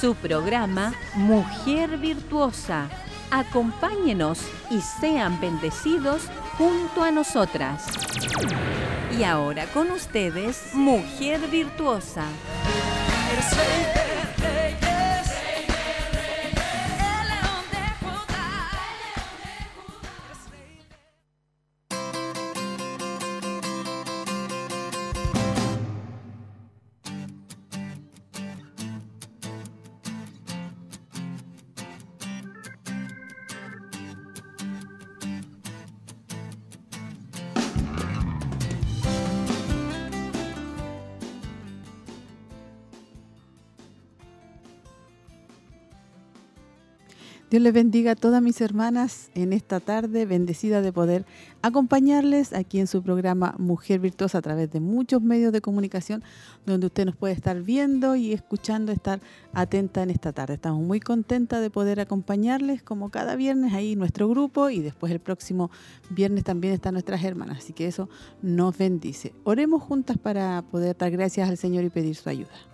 su programa Mujer Virtuosa. Acompáñenos y sean bendecidos junto a nosotras. Y ahora con ustedes, Mujer Virtuosa. Dios les bendiga a todas mis hermanas en esta tarde, bendecida de poder acompañarles aquí en su programa Mujer Virtuosa a través de muchos medios de comunicación donde usted nos puede estar viendo y escuchando, estar atenta en esta tarde. Estamos muy contentas de poder acompañarles como cada viernes ahí nuestro grupo y después el próximo viernes también están nuestras hermanas, así que eso nos bendice. Oremos juntas para poder dar gracias al Señor y pedir su ayuda.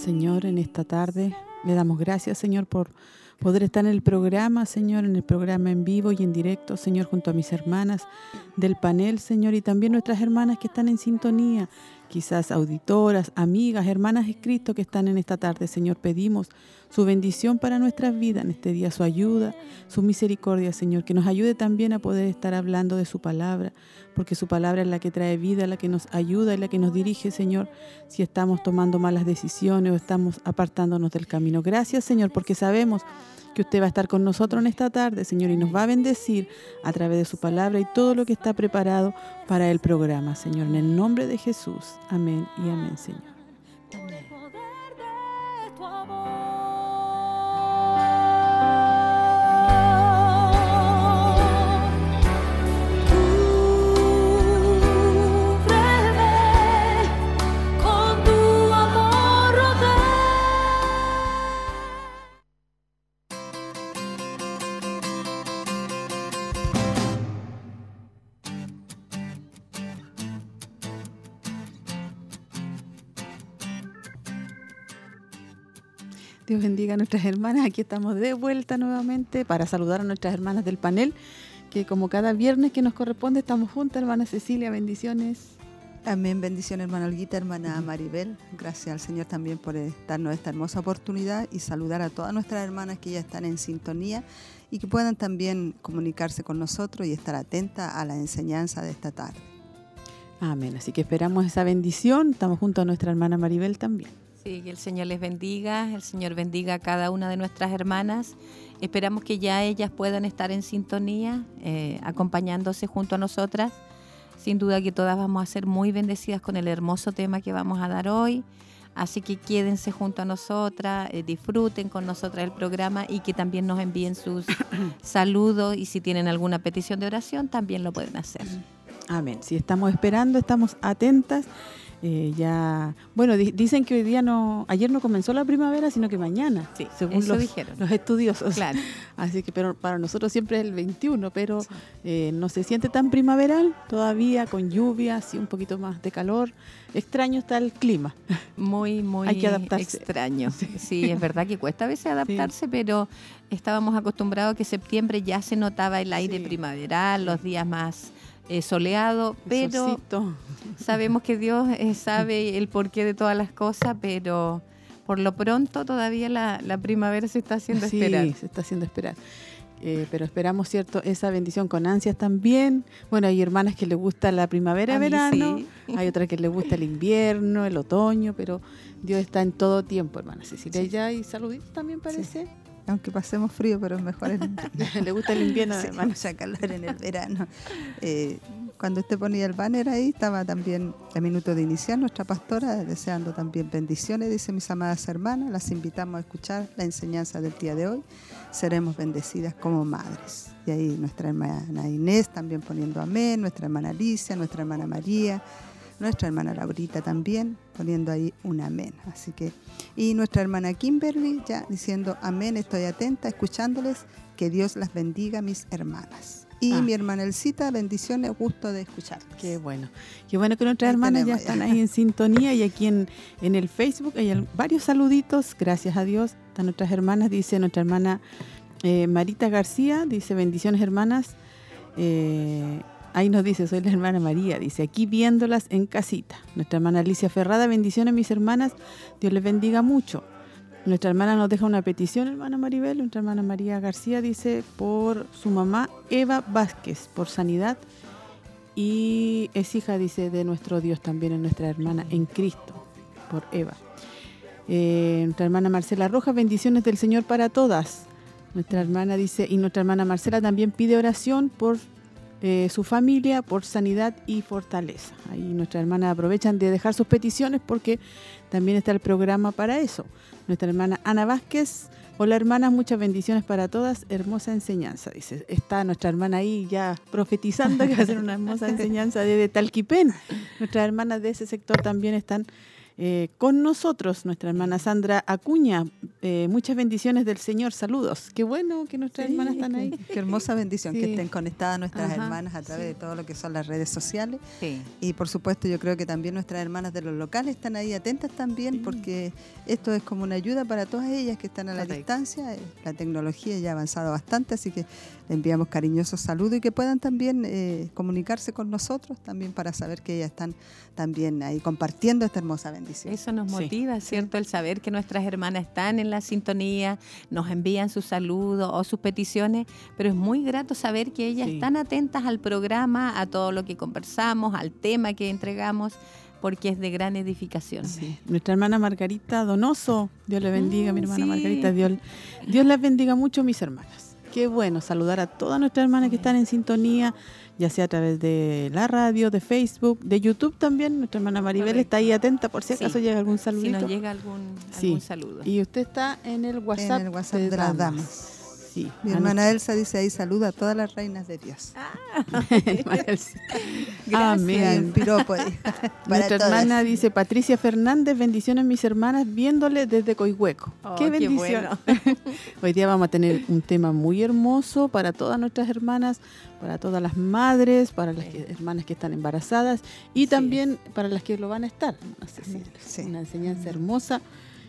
Señor, en esta tarde. Le damos gracias, Señor, por poder estar en el programa, Señor, en el programa en vivo y en directo, Señor, junto a mis hermanas del panel, Señor, y también nuestras hermanas que están en sintonía, quizás auditoras, amigas, hermanas de Cristo que están en esta tarde, Señor, pedimos su bendición para nuestras vidas en este día, su ayuda, su misericordia, Señor, que nos ayude también a poder estar hablando de su palabra, porque su palabra es la que trae vida, la que nos ayuda y la que nos dirige, Señor, si estamos tomando malas decisiones o estamos apartándonos del camino. Gracias, Señor, porque sabemos que usted va a estar con nosotros en esta tarde, Señor, y nos va a bendecir a través de su palabra y todo lo que está preparado para el programa, Señor. En el nombre de Jesús. Amén y amén, Señor. Dios bendiga a nuestras hermanas. Aquí estamos de vuelta nuevamente para saludar a nuestras hermanas del panel, que como cada viernes que nos corresponde estamos juntas, hermana Cecilia, bendiciones. Amén, bendiciones hermana Olguita, hermana Maribel. Gracias al Señor también por darnos esta hermosa oportunidad y saludar a todas nuestras hermanas que ya están en sintonía y que puedan también comunicarse con nosotros y estar atentas a la enseñanza de esta tarde. Amén, así que esperamos esa bendición. Estamos junto a nuestra hermana Maribel también. Sí, que el Señor les bendiga, el Señor bendiga a cada una de nuestras hermanas. Esperamos que ya ellas puedan estar en sintonía, eh, acompañándose junto a nosotras. Sin duda que todas vamos a ser muy bendecidas con el hermoso tema que vamos a dar hoy. Así que quédense junto a nosotras, eh, disfruten con nosotras el programa y que también nos envíen sus saludos y si tienen alguna petición de oración también lo pueden hacer. Amén. Si estamos esperando, estamos atentas eh, ya, bueno, dicen que hoy día no, ayer no comenzó la primavera, sino que mañana, sí, según los, dijeron. los estudiosos. Claro. Así que, pero para nosotros siempre es el 21, pero eh, no se siente tan primaveral todavía, con lluvias y un poquito más de calor. Extraño está el clima. Muy, muy Hay que adaptarse. extraño. Sí. es verdad que cuesta a veces adaptarse, pero estábamos acostumbrados a que septiembre ya se notaba el aire primaveral, los días más eh, soleado, pero sabemos que Dios eh, sabe el porqué de todas las cosas, pero por lo pronto todavía la, primavera se está haciendo sí, esperar. se está haciendo esperar. Eh, pero esperamos cierto esa bendición con ansias también. Bueno, hay hermanas que les gusta la primavera, verano, hay otras que les gusta el invierno, el otoño, pero Dios está en todo tiempo, hermana Cecilia. Ya hay saluditos también parece aunque pasemos frío, pero es mejor el Le gusta el invierno, sí, calor en el verano. Eh, cuando usted ponía el banner ahí, estaba también el minuto de iniciar nuestra pastora, deseando también bendiciones, dice mis amadas hermanas. Las invitamos a escuchar la enseñanza del día de hoy. Seremos bendecidas como madres. Y ahí nuestra hermana Inés también poniendo amén, nuestra hermana Alicia, nuestra hermana María, nuestra hermana Laurita también poniendo ahí un amén. Así que, y nuestra hermana Kimberly ya diciendo amén, estoy atenta, escuchándoles, que Dios las bendiga, mis hermanas. Y Ah. mi hermana Elcita, bendiciones, gusto de escuchar. Qué bueno. Qué bueno que nuestras Ahí hermanas ya están ahí en sintonía y aquí en, en el Facebook hay varios saluditos, gracias a Dios. Están nuestras hermanas, dice nuestra hermana eh, Marita García, dice bendiciones hermanas. Eh, ahí nos dice, soy la hermana María, dice aquí viéndolas en casita. Nuestra hermana Alicia Ferrada, bendiciones mis hermanas, Dios les bendiga mucho. Nuestra hermana nos deja una petición, hermana Maribel, nuestra hermana María García dice por su mamá Eva Vázquez, por sanidad y es hija, dice, de nuestro Dios también, es nuestra hermana en Cristo, por Eva. Eh, nuestra hermana Marcela Rojas, bendiciones del Señor para todas. Nuestra hermana dice, y nuestra hermana Marcela también pide oración por eh, su familia, por sanidad y fortaleza. Ahí nuestras hermanas aprovechan de dejar sus peticiones porque también está el programa para eso. Nuestra hermana Ana Vázquez, hola hermanas, muchas bendiciones para todas, hermosa enseñanza. Dice, está nuestra hermana ahí ya profetizando que va a ser una hermosa enseñanza desde Talquipén. Nuestras hermanas de ese sector también están eh, con nosotros, nuestra hermana Sandra Acuña. eh, muchas bendiciones del Señor, saludos. Qué bueno que nuestras Sí, hermanas están ahí. Qué hermosa bendición que estén conectadas nuestras Ajá, hermanas a través sí. de todo lo que son las redes sociales. Y por supuesto yo creo que también nuestras hermanas de los locales están ahí atentas también porque esto es como una ayuda para todas ellas que están a la distancia. Eh, La tecnología ya ha avanzado bastante, así que le enviamos cariñosos saludos y que puedan también eh, comunicarse con nosotros también para saber que ellas están también ahí compartiendo esta hermosa bendición. Eso nos Sí. motiva, ¿cierto? El saber que nuestras hermanas están en la sintonía, nos envían sus saludos o sus peticiones, pero es muy grato saber que ellas Sí. están atentas al programa, a todo lo que conversamos, al tema que entregamos, porque es de gran edificación. Sí. Nuestra hermana Margarita Donoso, Dios le bendiga, mi Mm, hermana sí. Margarita, Dios, Dios les bendiga mucho, mis hermanas. Qué bueno saludar a todas nuestras hermanas que están en sintonía, ya sea a través de la radio, de Facebook, de YouTube también. Nuestra hermana Maribel Correcto. está ahí atenta por si Sí. acaso llega algún Si saludito. nos llega algún, Sí. algún saludo. Y usted está en el WhatsApp, en el WhatsApp de, las damas. Sí. Mi hermana Elsa dice ahí saluda a todas las reinas de Dios. Elsa. Gracias. Amén. piropo Nuestra todas. hermana dice Patricia Fernández, bendiciones mis hermanas, viéndole desde Coihueco. Oh, qué qué bendición. bueno. Hoy día vamos a tener un tema muy hermoso para todas nuestras hermanas, para todas las madres, para las que- hermanas que están embarazadas y Sí. también para las que lo van a estar. Sí. Una enseñanza hermosa.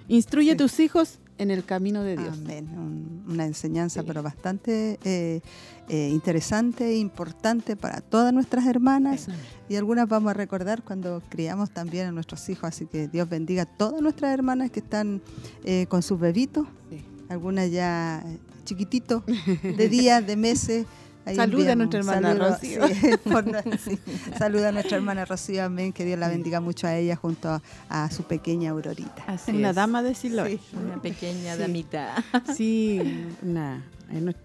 Instruye Sí. a tus hijos en el camino de Dios. Amén. Un- una enseñanza, Sí. pero bastante eh, eh, interesante e importante para todas nuestras hermanas. Y algunas vamos a recordar cuando criamos también a nuestros hijos. Así que Dios bendiga a todas nuestras hermanas que están eh, con sus bebitos. Sí. Algunas ya eh, chiquititos, de días, de meses. Saluda a nuestra hermana saludos, Rocío. sí, por no- sí. Saluda a nuestra hermana Rocío, amén. Que Dios la bendiga mucho a ella junto a, a su pequeña Aurorita. Así Una es. dama de Siloé. Una pequeña Sí. damita. Sí, una,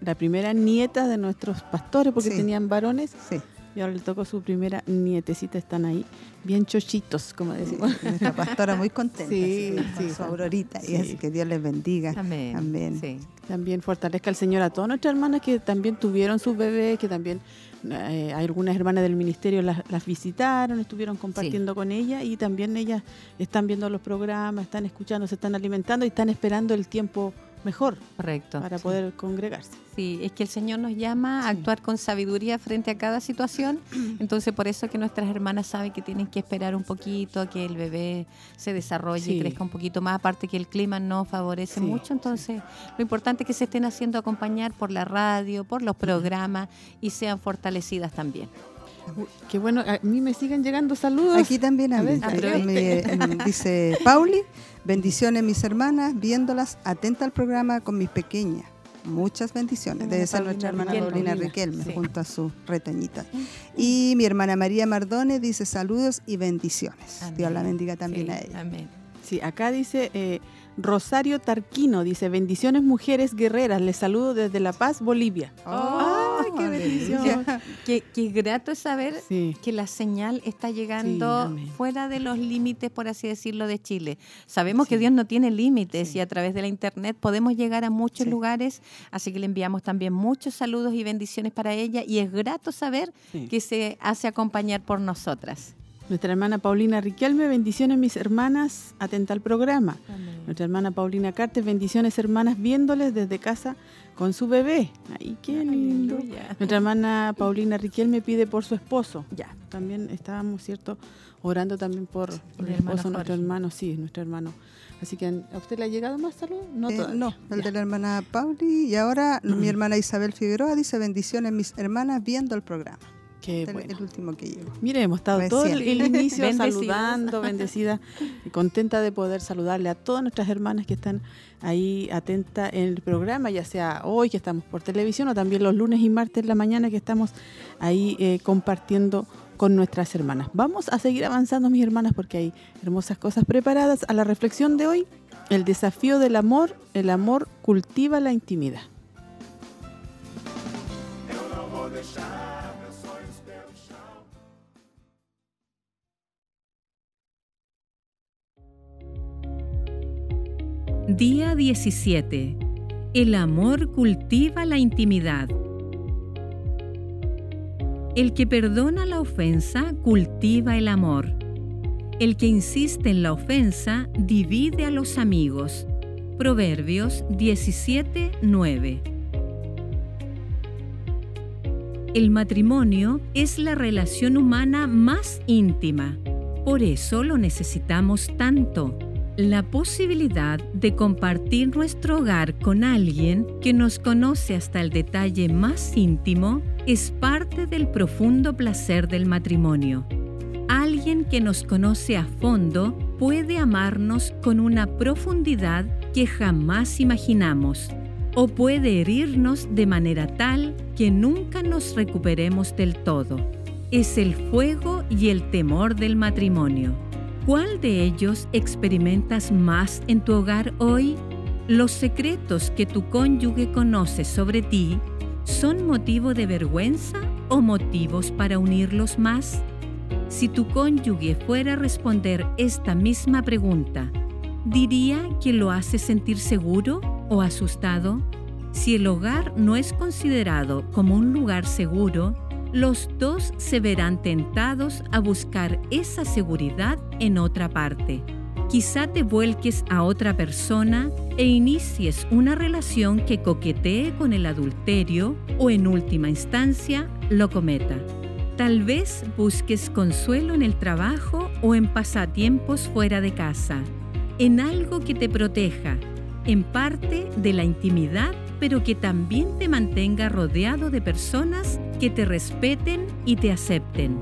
la primera nieta de nuestros pastores, porque Sí. tenían varones, Sí. Y ahora le tocó su primera nietecita, están ahí, bien chochitos, como decimos. Nuestra pastora muy contenta Sí, sí, su Aurorita. sí. Y así que Dios les bendiga. Amén. Amén. Sí. También fortalezca el Señor a todas nuestras hermanas que también tuvieron sus bebés, que también eh, hay algunas hermanas del ministerio las, las visitaron, estuvieron compartiendo con ellas y también ellas están viendo los programas, están escuchando, se están alimentando y están esperando el tiempo mejor Correcto. para Sí. poder congregarse. Sí, es que el Señor nos llama a Sí. actuar con sabiduría frente a cada situación. Entonces, por eso que nuestras hermanas saben que tienen que esperar un poquito a que el bebé se desarrolle y crezca un poquito más. Aparte que el clima no favorece Sí, mucho. Entonces, lo importante es que se estén haciendo acompañar por la radio, por los programas y sean fortalecidas también. Qué bueno, a mí me siguen llegando saludos. Aquí también A aproveche. dice Pauli, bendiciones mis hermanas, viéndolas atenta al programa con mis pequeñas. Muchas bendiciones. Debe ser nuestra hermana Riquelme. Paulina Riquelme sí. junto a sus retoñitas. Y mi hermana María Mardones dice saludos y bendiciones. Dios la bendiga también Sí, a ella. Amén. Sí, acá dice eh, Rosario Tarquino, dice, bendiciones mujeres guerreras, les saludo desde La Paz, Bolivia. Oh, ¡Ay, qué bendición! Qué, qué grato es saber Sí, que la señal está llegando fuera de los límites, por así decirlo, de Chile. Sabemos que. Dios no tiene límites y a través de la internet podemos llegar a muchos lugares, así que le enviamos también muchos saludos y bendiciones para ella y es grato saber que se hace acompañar por nosotras. Nuestra hermana Paulina Riquelme, bendiciones mis hermanas, atenta al programa. Nuestra hermana Paulina Cartes, bendiciones hermanas, viéndoles desde casa con su bebé. Ay, qué lindo. Nuestra hermana Paulina Riquelme pide por su esposo. Ya, también estábamos, ¿cierto? Orando también por, el esposo, nuestro hermano, sí, nuestro hermano. Así que, ¿a usted le ha llegado más salud? No, eh, no el de la hermana Pauli. Y ahora mi hermana Isabel Figueroa dice bendiciones mis hermanas viendo el programa el, último que llegó. Mire, hemos estado todo el, inicio saludando, bendecida, y contenta de poder saludarle a todas nuestras hermanas que están ahí atentas en el programa, ya sea hoy que estamos por televisión o también los lunes y martes en la mañana que estamos ahí eh, compartiendo con nuestras hermanas. Vamos a seguir avanzando, mis hermanas, porque hay hermosas cosas preparadas a la reflexión de hoy. El desafío del amor, el amor cultiva la intimidad. Día 17. El amor cultiva la intimidad. El que perdona la ofensa cultiva el amor. El que insiste en la ofensa divide a los amigos. Proverbios 17, 9. El matrimonio es la relación humana más íntima. Por eso lo necesitamos tanto la posibilidad de compartir nuestro hogar con alguien que nos conoce hasta el detalle más íntimo es parte del profundo placer del matrimonio. Alguien que nos conoce a fondo puede amarnos con una profundidad que jamás imaginamos o puede herirnos de manera tal que nunca nos recuperemos del todo. Es el fuego y el temor del matrimonio. ¿Cuál de ellos experimentas más en tu hogar hoy? ¿Los secretos que tu cónyuge conoce sobre ti son motivo de vergüenza o motivos para unirlos más? Si tu cónyuge fuera a responder esta misma pregunta, ¿diría que lo hace sentir seguro o asustado? Si el hogar no es considerado como un lugar seguro, los dos se verán tentados a buscar esa seguridad en otra parte. Quizá te vuelques a otra persona e inicies una relación que coquetee con el adulterio o en última instancia lo cometa. Tal vez busques consuelo en el trabajo o en pasatiempos fuera de casa, en algo que te proteja, en parte de la intimidad pero que también te mantenga rodeado de personas que te respeten y te acepten.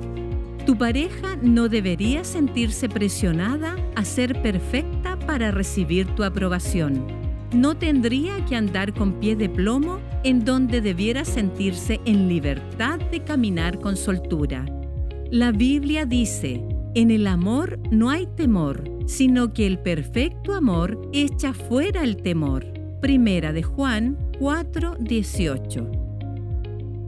Tu pareja no debería sentirse presionada a ser perfecta para recibir tu aprobación. No tendría que andar con pie de plomo en donde debiera sentirse en libertad de caminar con soltura. La Biblia dice, en el amor no hay temor, sino que el perfecto amor echa fuera el temor. Primera de Juan 4:18.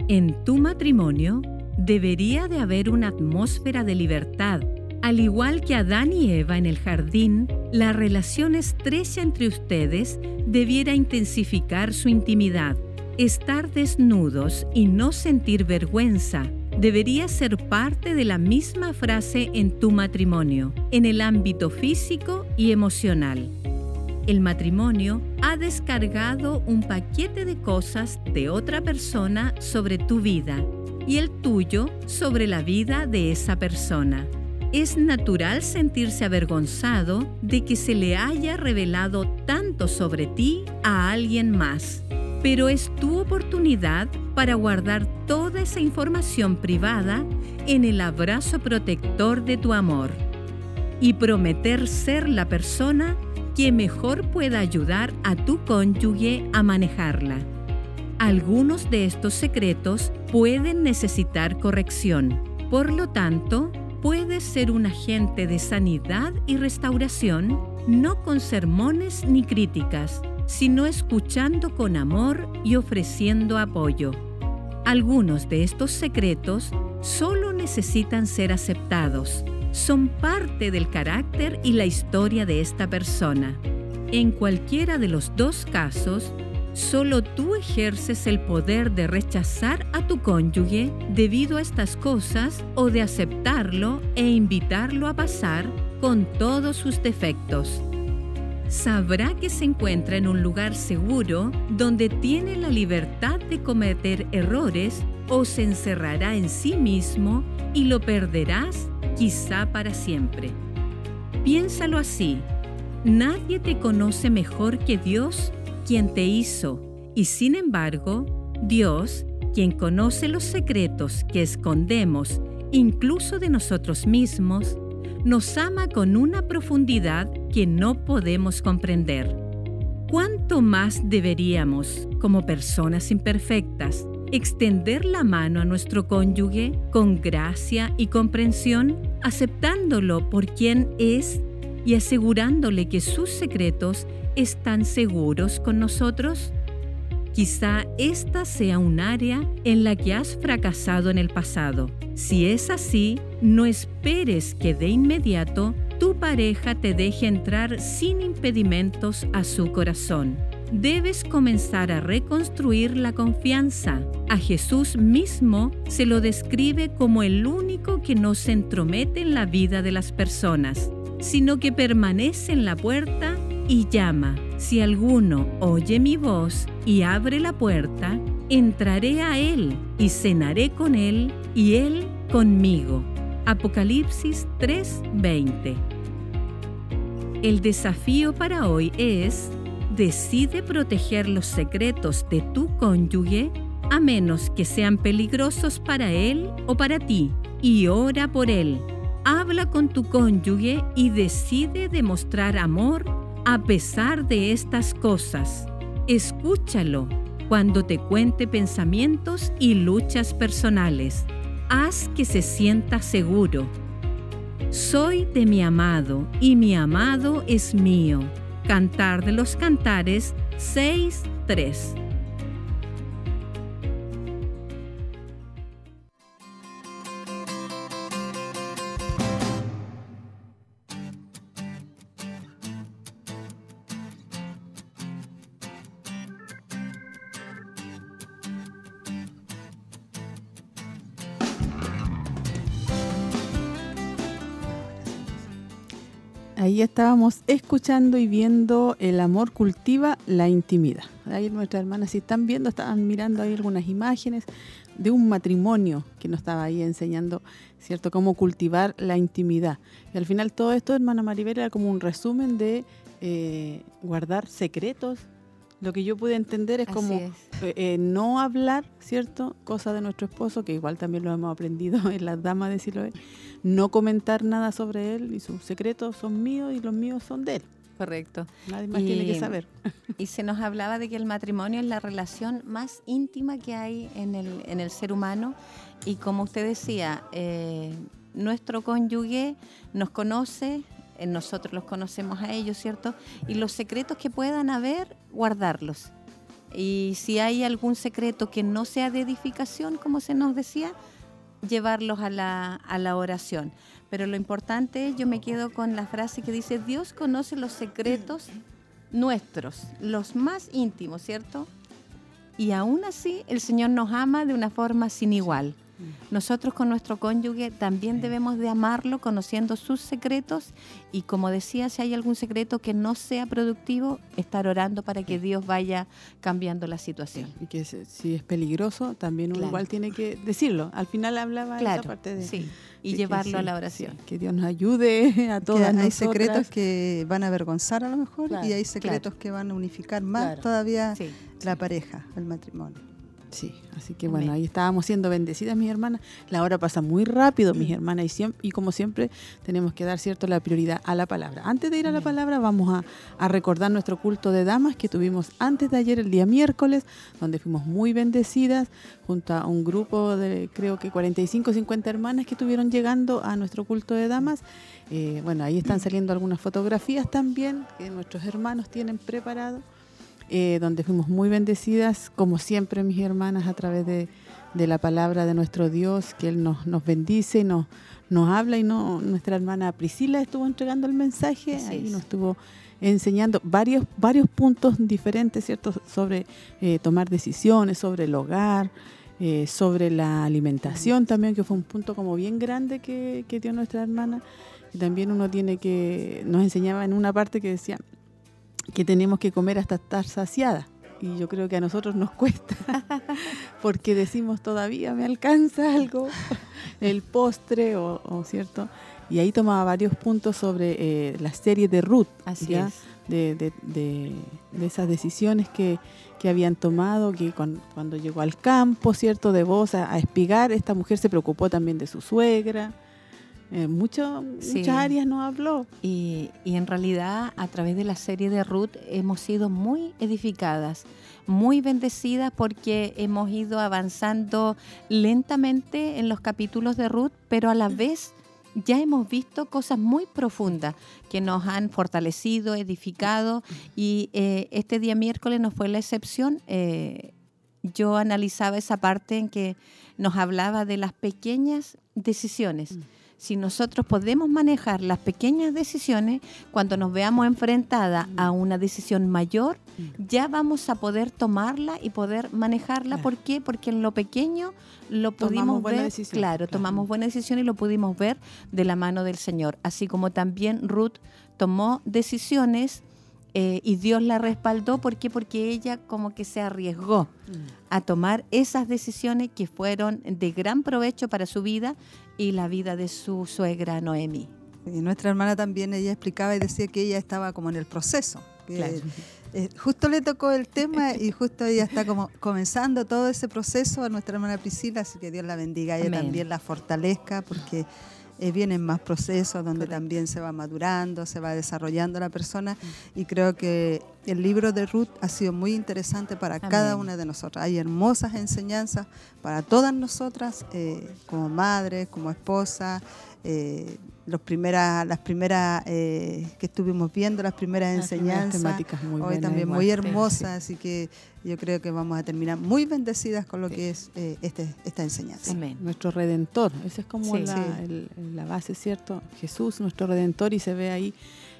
En tu matrimonio debería de haber una atmósfera de libertad. Al igual que Adán y Eva en el jardín, la relación estrecha entre ustedes debiera intensificar su intimidad. Estar desnudos y no sentir vergüenza debería ser parte de la misma frase en tu matrimonio, en el ámbito físico y emocional el matrimonio ha descargado un paquete de cosas de otra persona sobre tu vida y el tuyo sobre la vida de esa persona. Es natural sentirse avergonzado de que se le haya revelado tanto sobre ti a alguien más, pero es tu oportunidad para guardar toda esa información privada en el abrazo protector de tu amor y prometer ser la persona que mejor pueda ayudar a tu cónyuge a manejarla. Algunos de estos secretos pueden necesitar corrección. Por lo tanto, puedes ser un agente de sanidad y restauración no con sermones ni críticas, sino escuchando con amor y ofreciendo apoyo. Algunos de estos secretos solo necesitan ser aceptados son parte del carácter y la historia de esta persona. En cualquiera de los dos casos, Solo tú ejerces el poder de rechazar a tu cónyuge debido a estas cosas o de aceptarlo e invitarlo a pasar con todos sus defectos. Sabrá que se encuentra en un lugar seguro donde tiene la libertad de cometer errores o se encerrará en sí mismo y lo perderás quizá para siempre. Piénsalo así. Nadie te conoce mejor que Dios quien te hizo, y sin embargo, Dios, quien conoce los secretos que escondemos incluso de nosotros mismos, nos ama con una profundidad que no podemos comprender. ¿Cuánto más deberíamos, como personas imperfectas, extender la mano a nuestro cónyuge con gracia y comprensión, aceptándolo por quien es y asegurándole que sus secretos están seguros con nosotros? Quizá esta sea un área en la que has fracasado en el pasado. Si es así, no esperes que de inmediato tu pareja te deje entrar sin impedimentos a su corazón. Debes comenzar a reconstruir la confianza. A Jesús mismo se lo describe como el único que no se entromete en la vida de las personas, sino que permanece en la puerta y llama. Si alguno oye mi voz y abre la puerta, entraré a él y cenaré con él y él conmigo. Apocalipsis 3:20. El desafío para hoy es, decide proteger los secretos de tu cónyuge a menos que sean peligrosos para él o para ti, y ora por él. Habla con tu cónyuge y decide demostrar amor a pesar de estas cosas. Escúchalo cuando te cuente pensamientos y luchas personales. Haz que se sienta seguro. Soy de mi amado y mi amado es mío. Cantar de los Cantares 6.3 Ahí estábamos escuchando y viendo El amor cultiva la intimidad. Ahí nuestras hermanas, si están viendo, estaban mirando ahí algunas imágenes de un matrimonio que nos estaba ahí enseñando, ¿cierto?, cómo cultivar la intimidad. Y al final todo esto, hermana Maribel, era como un resumen de eh, guardar secretos. Lo que yo pude entender es como eh, eh, no hablar, ¿cierto?, cosas de nuestro esposo, que igual también lo hemos aprendido en las damas de Siloé, no comentar nada sobre él y sus secretos son míos y los míos son de él. Correcto. Nadie más tiene que saber. Y se nos hablaba de que el matrimonio es la relación más íntima que hay en el, en el ser humano y como usted decía, eh, nuestro cónyuge nos conoce, nosotros los conocemos a ellos, ¿cierto? Y los secretos que puedan haber, guardarlos. Y si hay algún secreto que no sea de edificación, como se nos decía, llevarlos a la, a la oración. Pero lo importante, yo me quedo con la frase que dice, Dios conoce los secretos nuestros, los más íntimos, ¿cierto? Y aún así el Señor nos ama de una forma sin igual. Nosotros con nuestro cónyuge también debemos de amarlo conociendo sus secretos y como decía, si hay algún secreto que no sea productivo, estar orando para que Dios vaya cambiando la situación. Y que si es peligroso, también uno igual tiene que decirlo. Al final hablaba esa parte de... Sí, y llevarlo a la oración. que Dios nos ayude a todas Hay secretos que van a avergonzar a lo mejor y hay secretos que van a unificar más todavía la pareja, el matrimonio. Sí, así que bueno, ahí estábamos siendo bendecidas, mis hermanas. La hora pasa muy rápido, mis hermanas, y, siempre, y como siempre tenemos que dar cierto la prioridad a la palabra. Antes de ir a la palabra, vamos a, recordar nuestro culto de damas que tuvimos antes de ayer, el día miércoles, donde fuimos muy bendecidas junto a un grupo de creo que 45 o 50 hermanas que estuvieron llegando a nuestro culto de damas. Eh, bueno, ahí están saliendo algunas fotografías también que nuestros hermanos tienen preparado. Eh, donde fuimos muy bendecidas, como siempre mis hermanas, a través de, la palabra de nuestro Dios, que Él nos, nos bendice y nos, nos habla y no nuestra hermana Priscila estuvo entregando el mensaje, ahí nos estuvo enseñando varios, varios puntos diferentes, ¿cierto? Sobre eh, tomar decisiones, sobre el hogar, eh, sobre la alimentación también, que fue un punto como bien grande que, que dio nuestra hermana. Y también uno tiene que, nos enseñaba en una parte que decía que tenemos que comer hasta estar saciada. Y yo creo que a nosotros nos cuesta, porque decimos todavía me alcanza algo, el postre o, cierto. Y ahí tomaba varios puntos sobre eh, la serie de Ruth, Así Es. De, de, de, esas decisiones que, que habían tomado, que cuando, llegó al campo, ¿cierto? De voz a, espigar, esta mujer se preocupó también de su suegra. Eh, muchas áreas no habló. Y, y, en realidad a través de la serie de Ruth hemos sido muy edificadas, muy bendecidas porque hemos ido avanzando lentamente en los capítulos de Ruth, pero a la vez ya hemos visto cosas muy profundas que nos han fortalecido, edificado y eh, este día miércoles no fue la excepción. Eh, yo analizaba esa parte en que nos hablaba de las pequeñas decisiones. Mm si nosotros podemos manejar las pequeñas decisiones, cuando nos veamos enfrentada a una decisión mayor, ya vamos a poder tomarla y poder manejarla. ¿Por qué? Porque en lo pequeño lo pudimos ver, claro, tomamos buena decisión y lo pudimos ver de la mano del Señor. Así como también Ruth tomó decisiones eh, y Dios la respaldó. ¿Por qué? Porque ella como que se arriesgó mm. a tomar esas decisiones que fueron de gran provecho para su vida y la vida de su suegra Noemi. Y nuestra hermana también, ella explicaba y decía que ella estaba como en el proceso. Eh, justo le tocó el tema y justo ella está como comenzando todo ese proceso a nuestra hermana Priscila, así que Dios la bendiga, ella también la fortalezca porque eh, vienen más procesos donde también se va madurando, se va desarrollando la persona y creo que el libro de Ruth ha sido muy interesante para cada una de nosotras. Hay hermosas enseñanzas para todas nosotras, eh, como madres, como esposas. Eh, los primeras, las primeras eh, que estuvimos viendo, las primeras enseñanzas, muy hoy también muy hermosas, así que yo creo que vamos a terminar muy bendecidas con lo que es eh, este, esta enseñanza. Nuestro Redentor, esa es como la, base, ¿cierto? Jesús, nuestro Redentor, y se ve ahí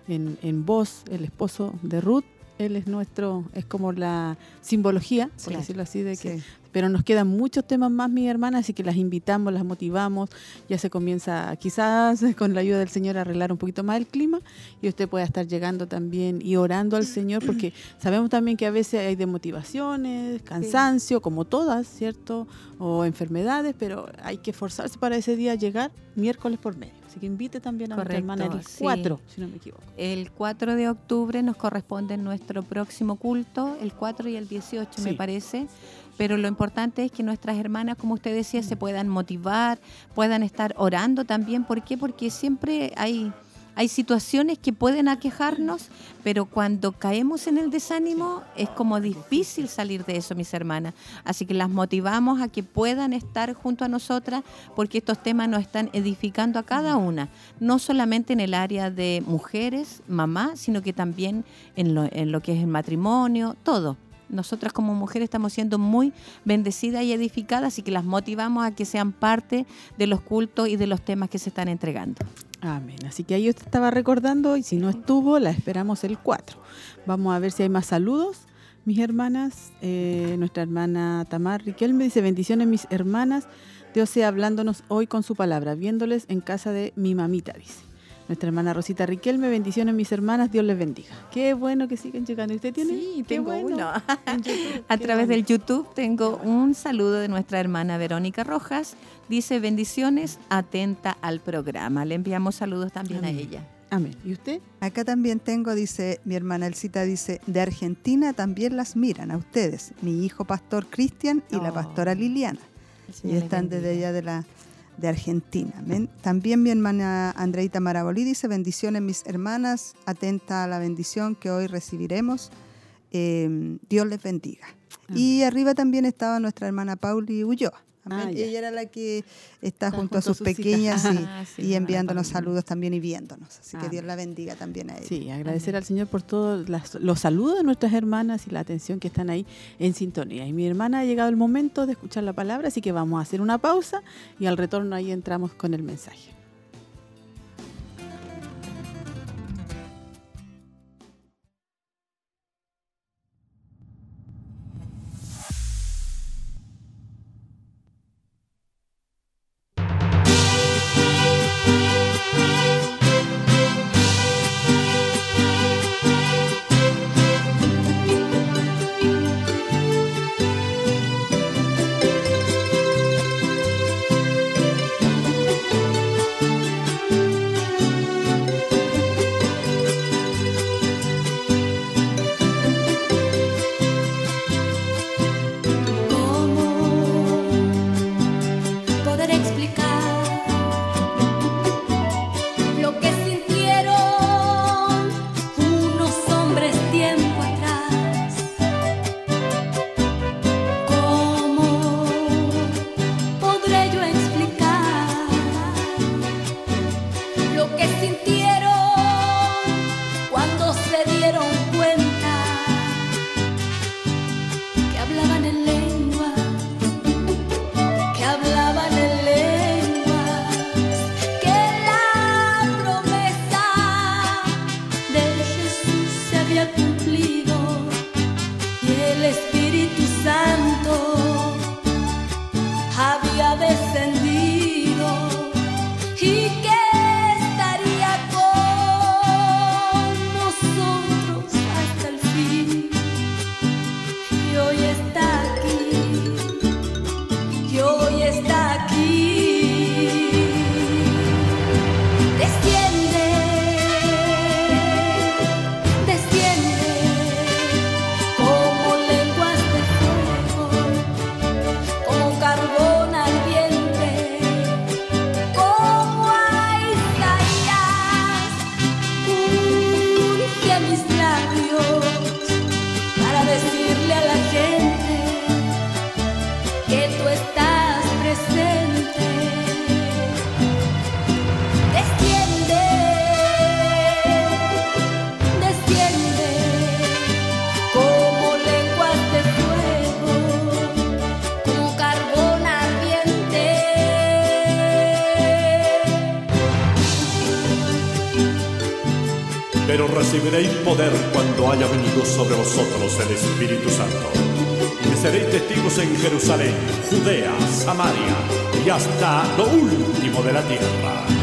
en, en voz el esposo de Ruth, él es nuestro, es como la simbología, por decirlo así, de que pero nos quedan muchos temas más, mis hermanas, así que las invitamos, las motivamos. Ya se comienza quizás con la ayuda del Señor a arreglar un poquito más el clima y usted pueda estar llegando también y orando al Señor, porque sabemos también que a veces hay demotivaciones, cansancio, como todas, ¿cierto? O enfermedades, pero hay que esforzarse para ese día llegar miércoles por medio. Así que invite también a nuestra hermana el 4, si no me equivoco. El 4 de octubre nos corresponde nuestro próximo culto, el 4 y el 18 me parece pero lo importante es que nuestras hermanas, como usted decía, se puedan motivar, puedan estar orando también. ¿Por qué? Porque siempre hay, hay situaciones que pueden aquejarnos, pero cuando caemos en el desánimo es como difícil salir de eso, mis hermanas. Así que las motivamos a que puedan estar junto a nosotras, porque estos temas nos están edificando a cada una, no solamente en el área de mujeres, mamá, sino que también en lo, en lo que es el matrimonio, todo nosotras como mujeres estamos siendo muy bendecidas y edificadas y que las motivamos a que sean parte de los cultos y de los temas que se están entregando. Amén. Así que ahí usted estaba recordando y si no estuvo, la esperamos el 4. Vamos a ver si hay más saludos. Mis hermanas, eh, nuestra hermana Tamar Riquelme dice, bendiciones mis hermanas, Dios sea hablándonos hoy con su palabra, viéndoles en casa de mi mamita, dice. Nuestra hermana Rosita Riquelme, bendiciones mis hermanas, Dios les bendiga. Qué bueno que siguen llegando. ¿Usted tiene? Sí, tengo uno. A través del YouTube tengo un saludo de nuestra hermana Verónica Rojas. Dice bendiciones, atenta al programa. Le enviamos saludos también a ella. Amén. ¿Y usted? Acá también tengo, dice mi hermana Elcita, dice, de Argentina también las miran a ustedes, mi hijo pastor Cristian y la oh. pastora Liliana. Y están desde allá de la de Argentina. También mi hermana Andreita Maragolí dice, bendiciones mis hermanas, atenta a la bendición que hoy recibiremos. Em, Dios les bendiga. Y arriba también estaba nuestra hermana Pauli Ulloa. Amén. Ah, ella era la que está, Está junto, junto a a sus sus hijas. pequeñas y, Ah, sí, y enviándonos saludos también y viéndonos. Así que Amén. Dios la bendiga también a ella. Sí, agradecer al Señor por todos los saludos de nuestras hermanas y la atención que están ahí en sintonía. Y mi hermana ha llegado el momento de escuchar la palabra, así que vamos a hacer una pausa y al retorno ahí entramos con el mensaje. Recibiréis poder cuando haya venido sobre vosotros el Espíritu Santo. Y seréis testigos en Jerusalén, Judea, Samaria y hasta lo último de la tierra.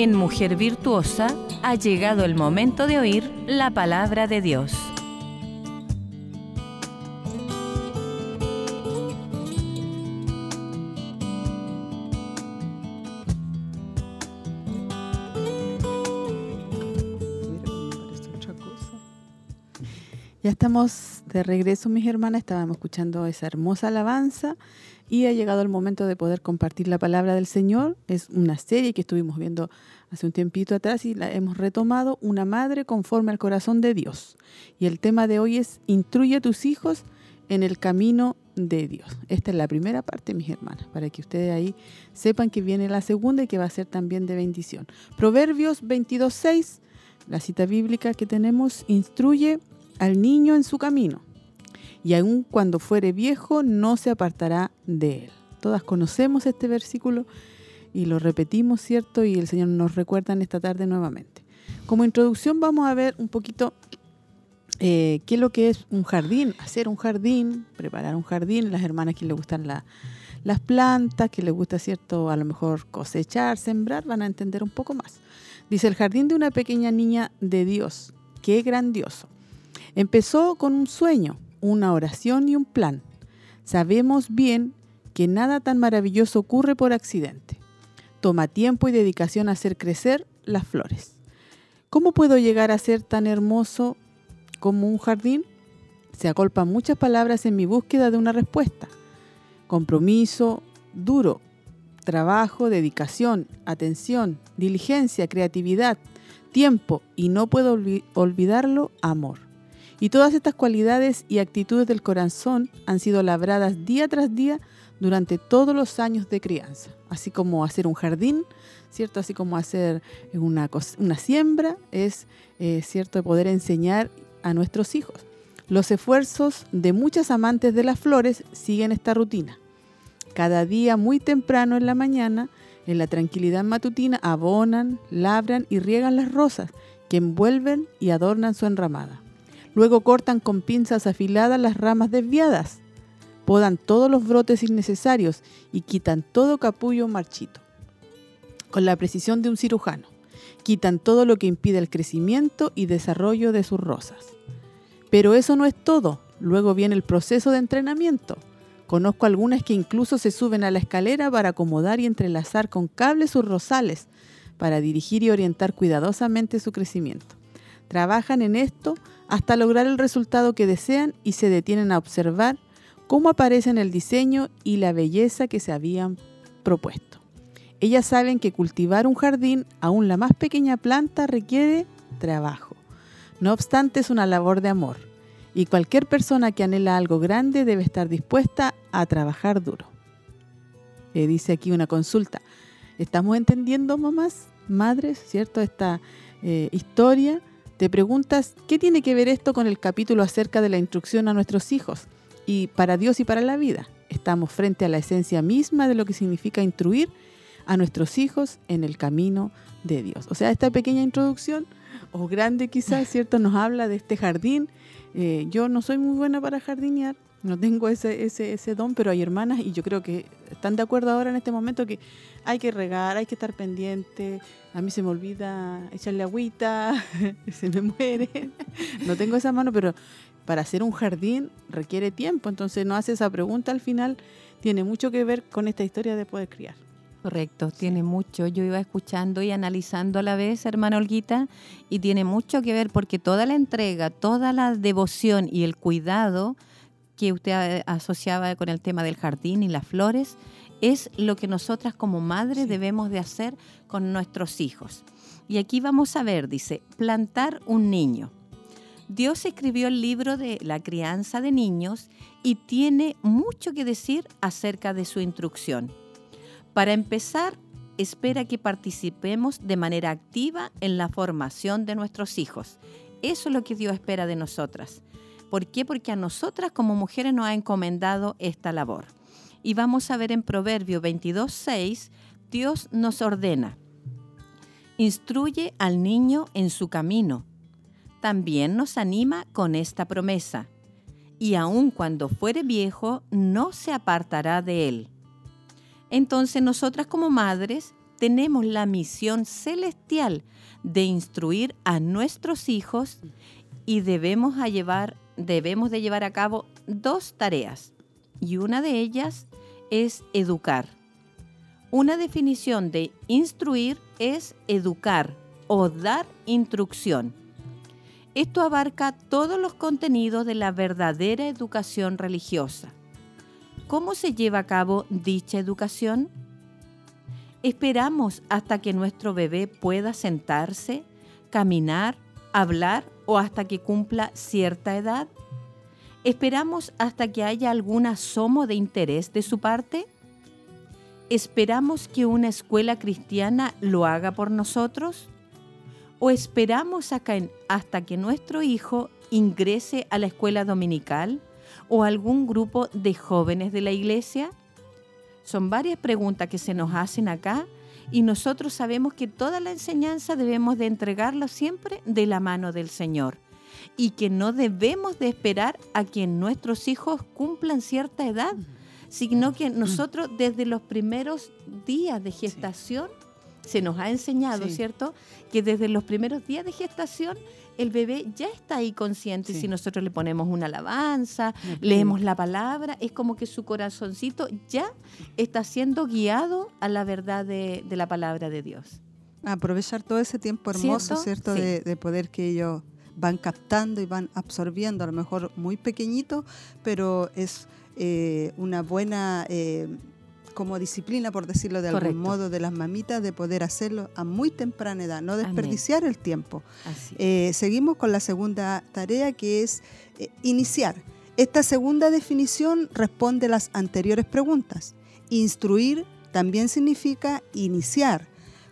En Mujer Virtuosa ha llegado el momento de oír la palabra de Dios. Ya estamos de regreso, mis hermanas. Estábamos escuchando esa hermosa alabanza y ha llegado el momento de poder compartir la palabra del Señor. Es una serie que estuvimos viendo hace un tiempito atrás y la hemos retomado, Una madre conforme al corazón de Dios. Y el tema de hoy es Instruye a tus hijos en el camino de Dios. Esta es la primera parte, mis hermanas, para que ustedes ahí sepan que viene la segunda y que va a ser también de bendición. Proverbios 22.6, la cita bíblica que tenemos, instruye al niño en su camino, y aun cuando fuere viejo no se apartará de él. Todas conocemos este versículo y lo repetimos, ¿cierto? Y el Señor nos recuerda en esta tarde nuevamente. Como introducción vamos a ver un poquito eh, qué es lo que es un jardín, hacer un jardín, preparar un jardín, las hermanas que les gustan la- las plantas, que les gusta, ¿cierto? A lo mejor cosechar, sembrar, van a entender un poco más. Dice, el jardín de una pequeña niña de Dios, qué grandioso. Empezó con un sueño, una oración y un plan. Sabemos bien que nada tan maravilloso ocurre por accidente. Toma tiempo y dedicación a hacer crecer las flores. ¿Cómo puedo llegar a ser tan hermoso como un jardín? Se agolpan muchas palabras en mi búsqueda de una respuesta. Compromiso, duro, trabajo, dedicación, atención, diligencia, creatividad, tiempo y no puedo olvi- olvidarlo, amor. Y todas estas cualidades y actitudes del corazón han sido labradas día tras día durante todos los años de crianza. Así como hacer un jardín, ¿cierto? Así como hacer una, cos- una siembra, es eh, cierto poder enseñar a nuestros hijos. Los esfuerzos de muchas amantes de las flores siguen esta rutina. Cada día muy temprano en la mañana, en la tranquilidad matutina, abonan, labran y riegan las rosas que envuelven y adornan su enramada. Luego cortan con pinzas afiladas las ramas desviadas, podan todos los brotes innecesarios y quitan todo capullo marchito. Con la precisión de un cirujano, quitan todo lo que impide el crecimiento y desarrollo de sus rosas. Pero eso no es todo. Luego viene el proceso de entrenamiento. Conozco algunas que incluso se suben a la escalera para acomodar y entrelazar con cables sus rosales, para dirigir y orientar cuidadosamente su crecimiento. Trabajan en esto hasta lograr el resultado que desean y se detienen a observar cómo aparecen el diseño y la belleza que se habían propuesto. Ellas saben que cultivar un jardín, aún la más pequeña planta, requiere trabajo. No obstante, es una labor de amor y cualquier persona que anhela algo grande debe estar dispuesta a trabajar duro. Eh, dice aquí una consulta. ¿Estamos entendiendo, mamás, madres, cierto, esta eh, historia? Te preguntas, ¿qué tiene que ver esto con el capítulo acerca de la instrucción a nuestros hijos? Y para Dios y para la vida. Estamos frente a la esencia misma de lo que significa instruir a nuestros hijos en el camino de Dios. O sea, esta pequeña introducción, o grande quizás, ¿cierto? Nos habla de este jardín. Eh, yo no soy muy buena para jardinear, no tengo ese, ese, ese don, pero hay hermanas y yo creo que están de acuerdo ahora en este momento que hay que regar, hay que estar pendiente. A mí se me olvida echarle agüita, se me muere. No tengo esa mano, pero para hacer un jardín requiere tiempo. Entonces no hace esa pregunta al final. Tiene mucho que ver con esta historia de poder criar. Correcto, tiene mucho. Yo iba escuchando y analizando a la vez, hermana Olguita, y tiene mucho que ver porque toda la entrega, toda la devoción y el cuidado que usted asociaba con el tema del jardín y las flores es lo que nosotras como madres Sí. debemos de hacer con nuestros hijos. Y aquí vamos a ver, dice, plantar un niño. Dios escribió el libro de la crianza de niños y tiene mucho que decir acerca de su instrucción. Para empezar, espera que participemos de manera activa en la formación de nuestros hijos. Eso es lo que Dios espera de nosotras. ¿Por qué? Porque a nosotras como mujeres nos ha encomendado esta labor. Y vamos a ver en Proverbio 22.6, Dios nos ordena, instruye al niño en su camino. También nos anima con esta promesa, y aun cuando fuere viejo, no se apartará de él. Entonces nosotras como madres tenemos la misión celestial de instruir a nuestros hijos y debemos, a llevar, debemos de llevar a cabo dos tareas. Y una de ellas es educar. Una definición de instruir es educar o dar instrucción. Esto abarca todos los contenidos de la verdadera educación religiosa. ¿Cómo se lleva a cabo dicha educación? ¿Esperamos hasta que nuestro bebé pueda sentarse, caminar, hablar o hasta que cumpla cierta edad? ¿Esperamos hasta que haya algún asomo de interés de su parte? ¿Esperamos que una escuela cristiana lo haga por nosotros? ¿O esperamos hasta que nuestro hijo ingrese a la escuela dominical o algún grupo de jóvenes de la iglesia? Son varias preguntas que se nos hacen acá y nosotros sabemos que toda la enseñanza debemos de entregarla siempre de la mano del Señor y que no debemos de esperar a que nuestros hijos cumplan cierta edad, sino que nosotros desde los primeros días de gestación se nos ha enseñado, ¿cierto? Que desde los primeros días de gestación el bebé ya está ahí consciente. Si nosotros le ponemos una alabanza, leemos la palabra, es como que su corazoncito ya está siendo guiado a la verdad de, la palabra de Dios. Aprovechar todo ese tiempo hermoso, ¿cierto? De, poder que ellos van captando y van absorbiendo, a lo mejor muy pequeñito, pero es eh, una buena... Eh, como disciplina, por decirlo de algún modo, de las mamitas, de poder hacerlo a muy temprana edad, no desperdiciar el tiempo. Eh, seguimos con la segunda tarea que es eh, iniciar. Esta segunda definición responde a las anteriores preguntas. Instruir también significa iniciar.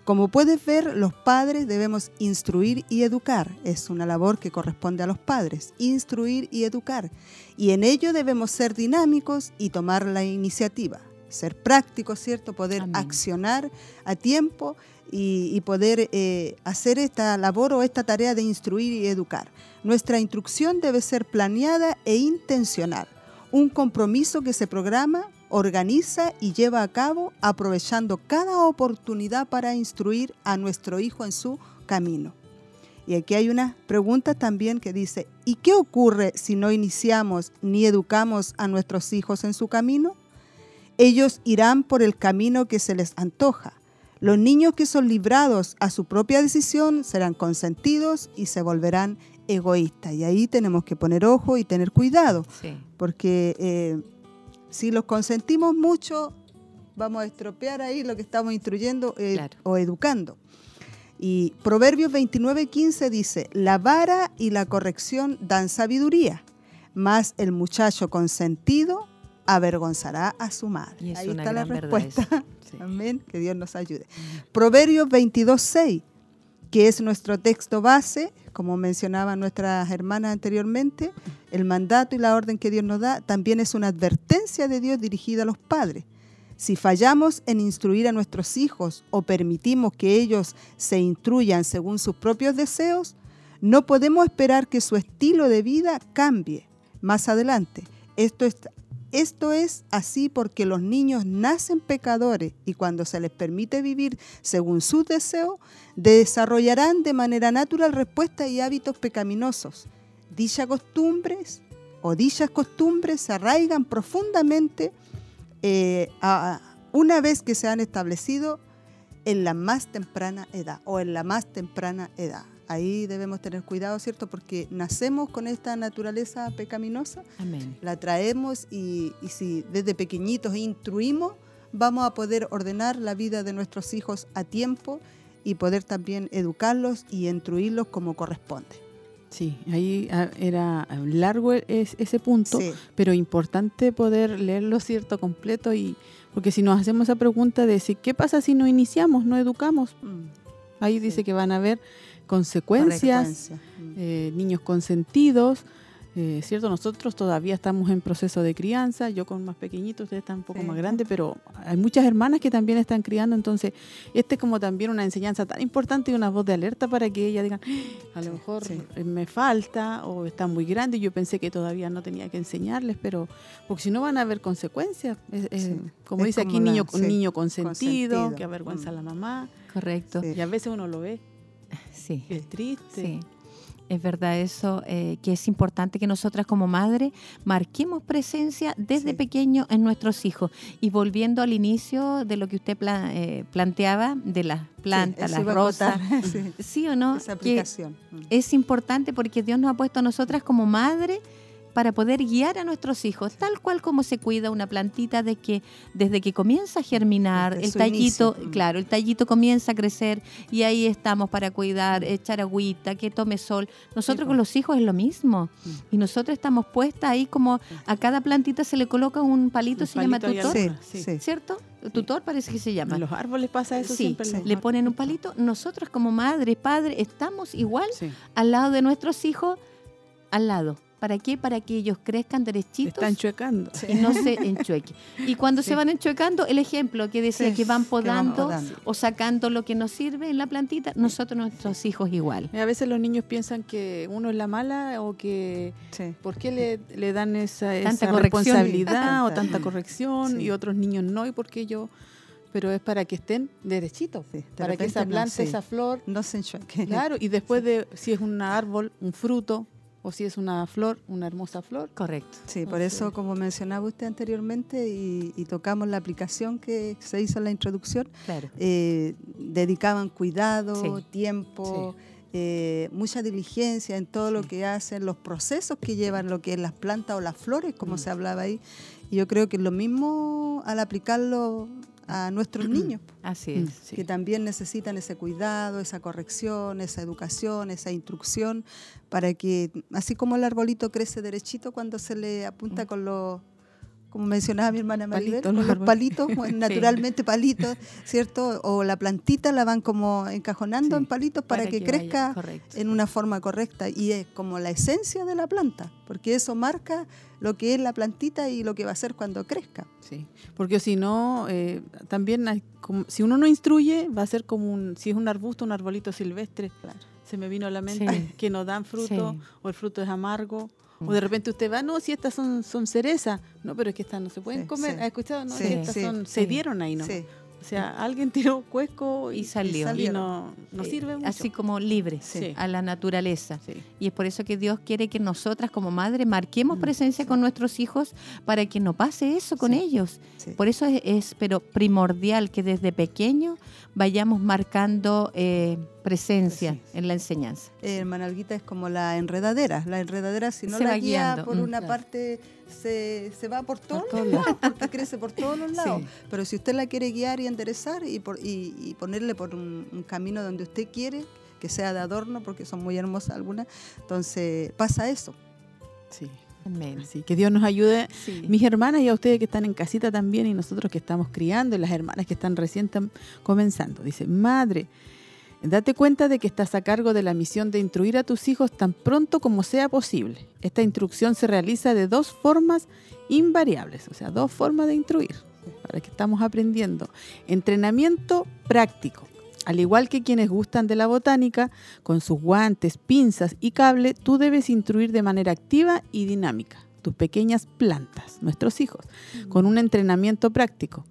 Como puedes ver, los padres debemos instruir y educar. Es una labor que corresponde a los padres, instruir y educar. Y en ello debemos ser dinámicos y tomar la iniciativa ser práctico, ¿cierto? Poder accionar a tiempo y, poder eh, hacer esta labor o esta tarea de instruir y educar. Nuestra instrucción debe ser planeada e intencional, un compromiso que se programa, organiza y lleva a cabo aprovechando cada oportunidad para instruir a nuestro hijo en su camino. Y aquí hay una pregunta también que dice, ¿y qué ocurre si no iniciamos ni educamos a nuestros hijos en su camino? Ellos irán por el camino que se les antoja. Los niños que son librados a su propia decisión serán consentidos y se volverán egoístas. Y ahí tenemos que poner ojo y tener cuidado, porque eh, si los consentimos mucho, vamos a estropear ahí lo que estamos instruyendo eh, o educando. Y Proverbios 29:15 dice, la vara y la corrección dan sabiduría, mas el muchacho consentido avergonzará a su madre. Ahí está la respuesta. Amén. Que Dios nos ayude. Proverbios 22.6, que es nuestro texto base, como mencionaban nuestras hermanas anteriormente, el mandato y la orden que Dios nos da también es una advertencia de Dios dirigida a los padres. Si fallamos en instruir a nuestros hijos o permitimos que ellos se instruyan según sus propios deseos, no podemos esperar que su estilo de vida cambie más adelante. Esto es esto es así porque los niños nacen pecadores y cuando se les permite vivir según sus deseos, desarrollarán de manera natural respuestas y hábitos pecaminosos. Dichas costumbres o dichas costumbres se arraigan profundamente eh, una vez que se han establecido en la más temprana edad o en la más temprana edad. Ahí debemos tener cuidado, ¿cierto? Porque nacemos con esta naturaleza pecaminosa, la traemos y, si desde pequeñitos instruimos, vamos a poder ordenar la vida de nuestros hijos a tiempo y poder también educarlos y instruirlos como corresponde. Sí, ahí ah, era largo ese punto, pero importante poder leerlo cierto completo y porque si nos hacemos esa pregunta de si qué pasa si no iniciamos, no educamos, mm. ahí dice que van a haber consecuencias, mm. eh, niños consentidos, Eh, ¿Cierto? Nosotros todavía estamos en proceso de crianza, yo con más pequeñitos, ustedes están un poco Sí. más grandes, pero hay muchas hermanas que también están criando, entonces este es como también una enseñanza tan importante y una voz de alerta para que ellas digan, "Ah, a lo mejor sí. eh, me falta o está muy grande, yo pensé que todavía no tenía que enseñarles, pero porque si no van a haber consecuencias. Es- es- Sí. como Es dice aquí, la- niño, sí, niño consentido, consentido. que avergüenza a Mm. la mamá, Correcto. Sí. y a veces uno lo ve, Sí. es triste. Sí, es verdad eso, eh, que es importante que nosotras como madre marquemos presencia desde Sí. pequeño en nuestros hijos. Y volviendo al inicio de lo que usted pla- eh, planteaba, de las plantas, Sí, las rosas, sí, ¿sí o no? esa aplicación. Mm. es importante porque Dios nos ha puesto a nosotras como madre para poder guiar a nuestros hijos, tal cual como se cuida una plantita de que desde que comienza a germinar, Desde el tallito, inicio. Mm. claro, el tallito comienza a crecer y ahí estamos para cuidar, echar agüita, que tome sol. Nosotros con los hijos es lo mismo Mm. y nosotros estamos puestas ahí como a cada plantita se le coloca un palito, Un se llama palito y tutor. Sí. ¿cierto? Tutor parece que se llama. Los árboles pasa eso Sí, siempre. le ponen un palito. Nosotros como madre, padre, estamos igual al lado de nuestros hijos, al lado. ¿Para qué? Para que ellos crezcan derechitos Están chuecando. y no se enchuequen. Y cuando Sí. se van enchuecando, el ejemplo que decía Sí, que van que van podando o sacando lo que nos sirve en la plantita, nosotros nuestros hijos igual. A veces los niños piensan que uno es la mala o que Sí. ¿por qué le, le dan esa, Tanta esa responsabilidad o Tanta- corrección y otros niños no? ¿Y por qué yo? Pero es para que estén derechitos, Sí, de para que esa no, planta, sí. esa flor, No se enchueque. claro, y después de si es un árbol, un fruto, o si es una flor, una hermosa flor. Correcto. Sí, por Entonces- eso, como mencionaba usted anteriormente, y, y tocamos la aplicación que se hizo en la introducción, Claro. eh, dedicaban cuidado, Sí. tiempo, eh, mucha diligencia en todo lo que hacen, los procesos que llevan lo que es las plantas o las flores, como Mm. se hablaba ahí. Y yo creo que lo mismo al aplicarlo a nuestros niños, Así Mm, es. sí. que también necesitan ese cuidado, esa corrección, esa educación, esa instrucción, para que, así como el arbolito crece derechito cuando se le apunta con los, como mencionaba mi hermana Maribel, los palitos, bueno, naturalmente palitos, ¿cierto? O la plantita la van como encajonando Sí, en palitos para, que, crezca en una forma correcta y es como la esencia de la planta, porque eso marca lo que es la plantita y lo que va a ser cuando crezca. Sí, porque si no, eh, también hay como- si uno no instruye, va a ser como un, si es un arbusto, un arbolito silvestre. Claro. Se me vino a la mente Sí. que no dan fruto Sí. o el fruto es amargo. O de repente usted va, no, si estas son, son cerezas. No, pero es que estas no se pueden Sí, comer. sí. ¿Ha escuchado? No, Sí, si estas son, se dieron ahí, ¿no? O sea, alguien tiró cuesco y, Y salió. y no, no Eh, sirve mucho. Así como libre Sí. a la naturaleza. Sí. Y es por eso que Dios quiere que nosotras como madre marquemos Mm, presencia con nuestros hijos para que no pase eso con ellos. Por eso es, es, pero primordial que desde pequeño vayamos marcando eh, presencia en la enseñanza. Eh, hermana es como la enredadera. La enredadera, si no Se la guía guiando, por mm, una claro. parte, se, se va por todos lados, porque crece por todos los lados. Sí. Pero si usted la quiere guiar y enderezar y, por, y, y ponerle por un, un camino donde usted quiere, que sea de adorno, porque son muy hermosas algunas, entonces pasa eso. Sí. Amén. Así que Dios nos ayude Sí. Mis hermanas y a ustedes que están en casita también y nosotros que estamos criando y las hermanas que están recién comenzando. Dice, madre, date cuenta de que estás a cargo de la misión de instruir a tus hijos tan pronto como sea posible. Esta instrucción se realiza de dos formas invariables, o sea, dos formas de instruir, para que estamos aprendiendo. Entrenamiento práctico. Al igual que quienes gustan de la botánica, con sus guantes, pinzas y cable, tú debes instruir de manera activa y dinámica tus pequeñas plantas, nuestros hijos, con un entrenamiento práctico.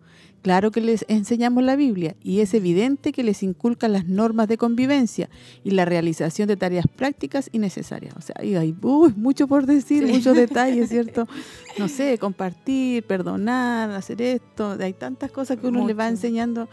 Claro que les enseñamos la Biblia y es evidente que les inculcan las normas de convivencia y la realización de tareas prácticas y necesarias. O sea, hay uy, mucho por decir, Sí. muchos detalles, ¿cierto? No sé, compartir, perdonar, hacer esto. Hay tantas cosas que uno le va Mucho. enseñando.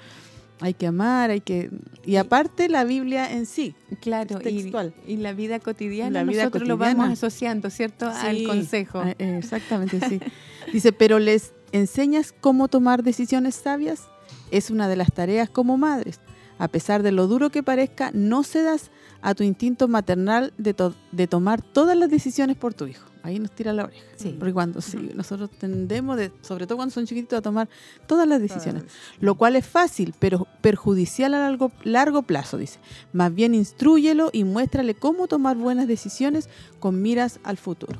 Hay que amar, hay que... Y aparte la Biblia en sí. Claro, Es y, textual. y la vida cotidiana La vida nosotros lo cotidiana. vamos asociando, ¿cierto? Al Sí, consejo. eh, eh, exactamente, sí. Dice, pero les enseñas cómo tomar decisiones sabias. Es una de las tareas como madres. A pesar de lo duro que parezca, no cedas a tu instinto maternal de, to- de tomar todas las decisiones por tu hijo. Ahí nos tira la oreja. Sí. Porque cuando sí, nosotros tendemos, de, sobre todo cuando son chiquititos, a tomar todas las decisiones. Lo cual es fácil, pero perjudicial a largo, largo plazo, dice. Más bien instrúyelo y muéstrale cómo tomar buenas decisiones con miras al futuro.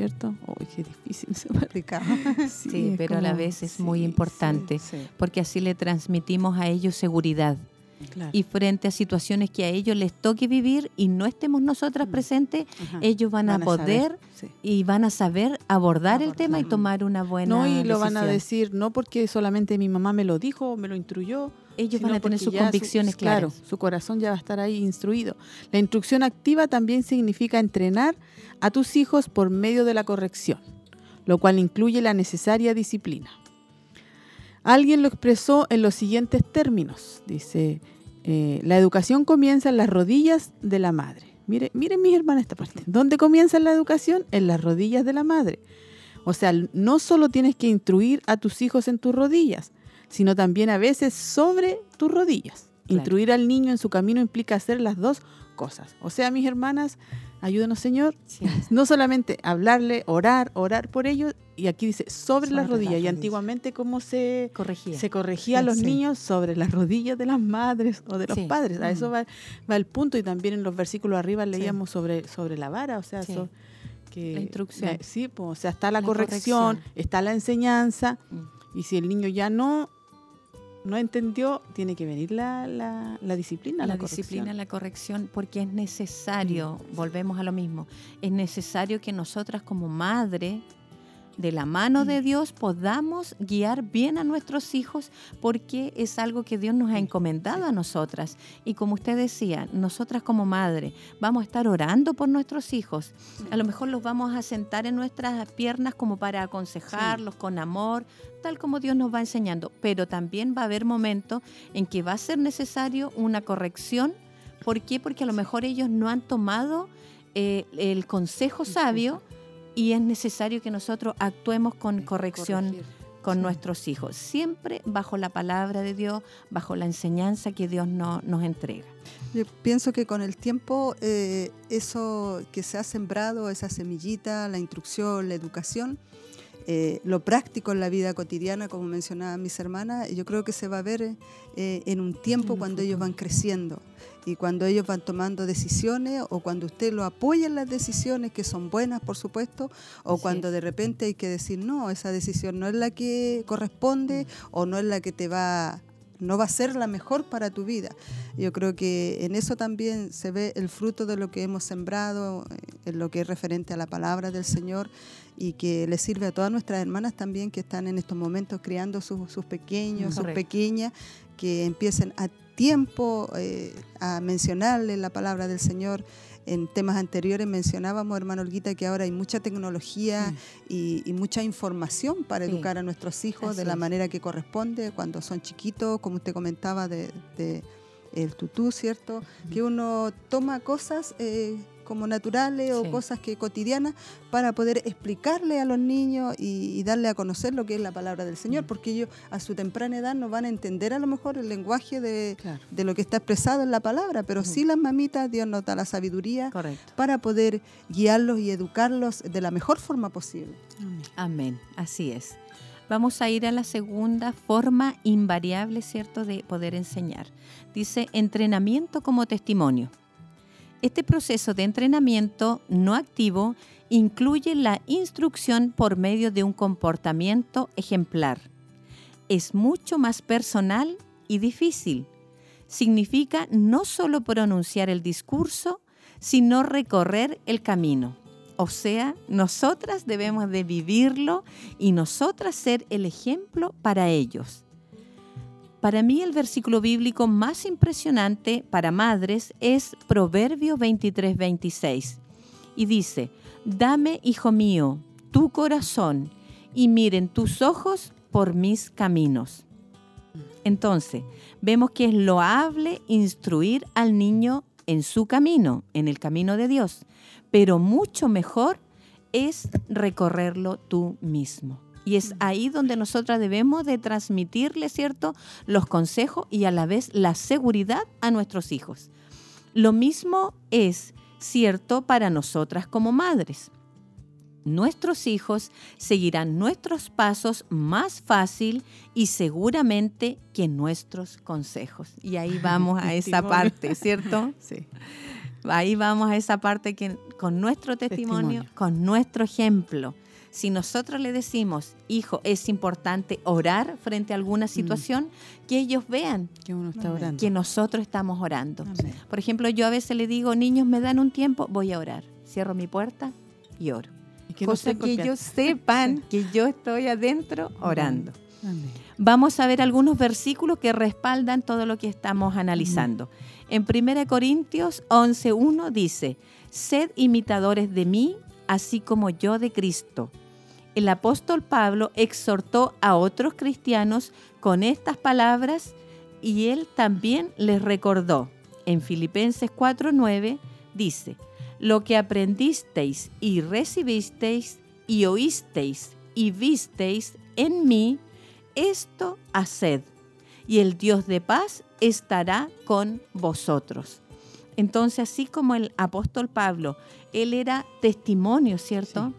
¿Cierto? Uy, qué difícil se me. Sí, es pero a la vez es sí, muy sí, importante Sí. porque así le transmitimos a ellos seguridad. Claro. Y frente a situaciones que a ellos les toque vivir y no estemos nosotras Mm. presentes, Ajá. ellos van, a poder sí. y van a saber abordar, el tema y tomar una buena No, y lo van a decisión. decir no porque solamente mi mamá me lo dijo o me lo instruyó. Ellos van a tener sus ya su- convicciones claro, claras. su corazón ya va a estar ahí instruido. La instrucción activa también significa entrenar a tus hijos por medio de la corrección, lo cual incluye la necesaria disciplina. Alguien lo expresó en los siguientes términos. Dice, eh, la educación comienza en las rodillas de la madre. Mire, miren mis hermanas esta parte. ¿Dónde comienza la educación? En las rodillas de la madre. O sea, no solo tienes que instruir a tus hijos en tus rodillas, sino también a veces sobre tus rodillas. Claro. Instruir al niño en su camino implica hacer las dos cosas. O sea, mis hermanas, ayúdenos Señor, Sí. no solamente hablarle, orar, orar por ellos, y aquí dice sobre, Sobre las las rodillas. Y antiguamente, ¿cómo se, Corregía. se corregía a los Sí. niños? Sobre las rodillas de las madres o de los padres. A eso va, va el punto. Y también en los versículos arriba leíamos sobre, sobre la vara, o sea, so- que La instrucción. la- sí, pues, o sea, está la, La corrección, corrección. está la enseñanza, Mm. y si el niño ya no no entendió, tiene que venir la, la, la disciplina, la, la corrección. disciplina, la corrección, porque es necesario, volvemos a lo mismo, es necesario que nosotras como madre, de la mano de Dios, podamos guiar bien a nuestros hijos, porque es algo que Dios nos ha encomendado a nosotras. Y como usted decía, nosotras como madre vamos a estar orando por nuestros hijos. A lo mejor los vamos a sentar en nuestras piernas como para aconsejarlos con amor, tal como Dios nos va enseñando. Pero también va a haber momentos en que va a ser necesario una corrección. ¿Por qué? Porque a lo mejor ellos no han tomado eh, el consejo sabio y es necesario que nosotros actuemos con corrección Corregir. con Sí. nuestros hijos, siempre bajo la palabra de Dios, bajo la enseñanza que Dios no- nos entrega. Yo pienso que con el tiempo eh, eso que se ha sembrado, esa semillita, la instrucción, la educación, eh, lo práctico en la vida cotidiana, como mencionaban mis hermanas, yo creo que se va a ver eh, en un tiempo cuando ellos van creciendo y cuando ellos van tomando decisiones o cuando usted lo apoya en las decisiones que son buenas, por supuesto, o Así cuando de repente hay que decir, no, esa decisión no es la que corresponde o no es la que te va no va a ser la mejor para tu vida. Yo creo que en eso también se ve el fruto de lo que hemos sembrado, eh, en lo que es referente a la palabra del Señor y que le sirve a todas nuestras hermanas también que están en estos momentos criando sus, sus pequeños, sus Correcto. pequeñas, que empiecen a tiempo eh, a mencionarle la palabra del Señor. En temas anteriores mencionábamos, hermano Olguita, que ahora hay mucha tecnología y, y mucha información para Sí. educar a nuestros hijos de la es. manera que corresponde cuando son chiquitos, como usted comentaba de, de el tutú, ¿cierto? Que uno toma cosas eh, como naturales o Sí. cosas que cotidianas para poder explicarle a los niños y, y darle a conocer lo que es la palabra del Mm. Señor, porque ellos a su temprana edad no van a entender a lo mejor el lenguaje de, Claro. de lo que está expresado en la palabra, pero sí las mamitas, Dios nos da la sabiduría Correcto. para poder guiarlos y educarlos de la mejor forma posible. Amén. Amén, así es. Vamos a ir a la segunda forma invariable, ¿cierto?, de poder enseñar. Dice entrenamiento como testimonio. Este proceso de entrenamiento no activo incluye la instrucción por medio de un comportamiento ejemplar. Es mucho más personal y difícil. Significa no solo pronunciar el discurso, sino recorrer el camino. O sea, nosotras debemos de vivirlo y nosotras ser el ejemplo para ellos. Para mí el versículo bíblico más impresionante para madres es Proverbio 23, 26. Y dice, dame, hijo mío, tu corazón y miren tus ojos por mis caminos. Entonces, vemos que es loable instruir al niño en su camino, en el camino de Dios, pero mucho mejor es recorrerlo tú mismo. Y es ahí donde nosotras debemos de transmitirle, ¿cierto?, los consejos y a la vez la seguridad a nuestros hijos. Lo mismo es cierto para nosotras como madres. Nuestros hijos seguirán nuestros pasos más fácil y seguramente que nuestros consejos. Y ahí vamos a esa parte, ¿cierto? Sí. Ahí vamos a esa parte que con nuestro testimonio, Testimonio. con nuestro ejemplo. Si nosotros le decimos, hijo, es importante orar frente a alguna situación, que ellos vean Que uno está Amén. orando. que nosotros estamos orando. Amén. Por ejemplo, yo a veces le digo, niños, me dan un tiempo, voy a orar. Cierro mi puerta y oro. Y que Cosa que ellos sepan que yo estoy adentro orando. Amén. Vamos a ver algunos versículos que respaldan todo lo que estamos analizando. En 1 Corintios 11.1 dice, sed imitadores de mí, así como yo de Cristo. El apóstol Pablo exhortó a otros cristianos con estas palabras y él también les recordó. En Filipenses 4.9 dice, lo que aprendisteis y recibisteis y oísteis y visteis en mí, esto haced, y el Dios de paz estará con vosotros. Entonces, así como el apóstol Pablo, él era testimonio, ¿cierto?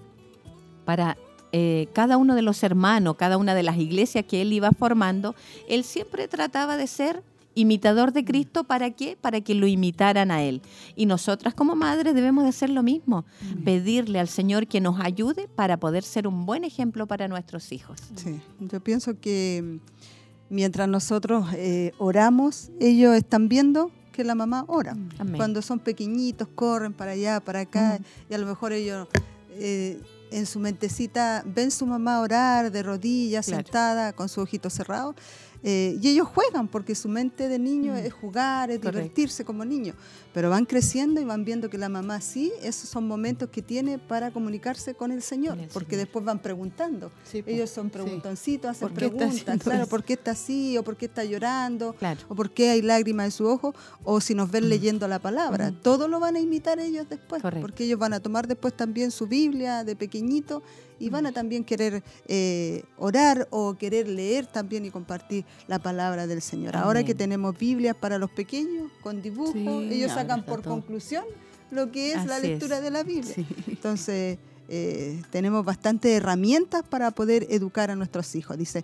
Para eh, cada uno de los hermanos, cada una de las iglesias que él iba formando, él siempre trataba de ser imitador de Cristo, ¿para qué? Para que lo imitaran a él. Y nosotras como madres debemos de hacer lo mismo, pedirle al Señor que nos ayude para poder ser un buen ejemplo para nuestros hijos. Sí, yo pienso que mm, mientras nosotros eh, oramos, ellos están viendo que la mamá ora. Amén. Cuando son pequeñitos, corren para allá, para acá, y a lo mejor ellos eh, en su mentecita ven su mamá orar de rodillas, Claro. sentada, con sus ojitos cerrados. Eh, y ellos juegan, porque su mente de niño Mm. es jugar, es divertirse como niño. Pero van creciendo y van viendo que la mamá sí, esos son momentos que tiene para comunicarse con el Señor, el porque Señor. después van preguntando. Sí. Ellos son Sí. preguntoncitos, hacen ¿Por qué está preguntas, claro, eso? ¿por qué está así? ¿O por qué está llorando? Claro. ¿O por qué hay lágrimas en su ojo? O si nos ven leyendo la palabra. Mm. Todo lo van a imitar ellos después, porque ellos van a tomar después también su Biblia de pequeñito y van a también querer eh, orar o querer leer también y compartir la palabra del Señor. Ahora Amén. que tenemos Biblias para los pequeños con dibujos, Sí, ellos ahora sacan por todo. conclusión lo que es la Así es. lectura de la Biblia. Sí. Entonces, eh, tenemos bastantes herramientas para poder educar a nuestros hijos. Dice,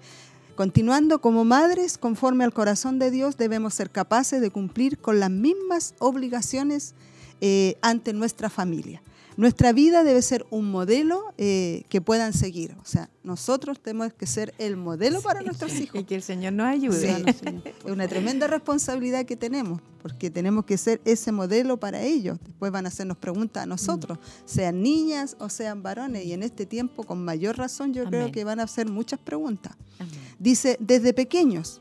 continuando como madres, conforme al corazón de Dios, debemos ser capaces de cumplir con las mismas obligaciones eh, ante nuestra familia. Nuestra vida debe ser un modelo eh, que puedan seguir. O sea, nosotros tenemos que ser el modelo para nuestros hijos. Y que el Señor nos ayude. Sí. Es una tremenda responsabilidad que tenemos, porque tenemos que ser ese modelo para ellos. Después van a hacernos preguntas a nosotros, sean niñas o sean varones, y en este tiempo, con mayor razón, yo creo que van a hacer muchas preguntas. Amén. Dice, desde pequeños.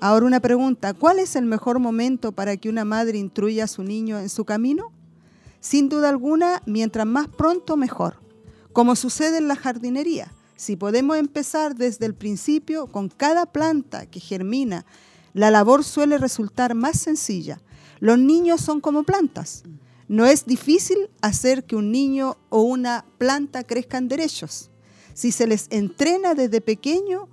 Ahora una pregunta, ¿cuál es el mejor momento para que una madre instruya a su niño en su camino? Sin duda alguna, mientras más pronto, mejor. Como sucede en la jardinería. Si podemos empezar desde el principio con cada planta que germina, la labor suele resultar más sencilla. Los niños son como plantas. No es difícil hacer que un niño o una planta crezcan derechos. Si se les entrena desde pequeño,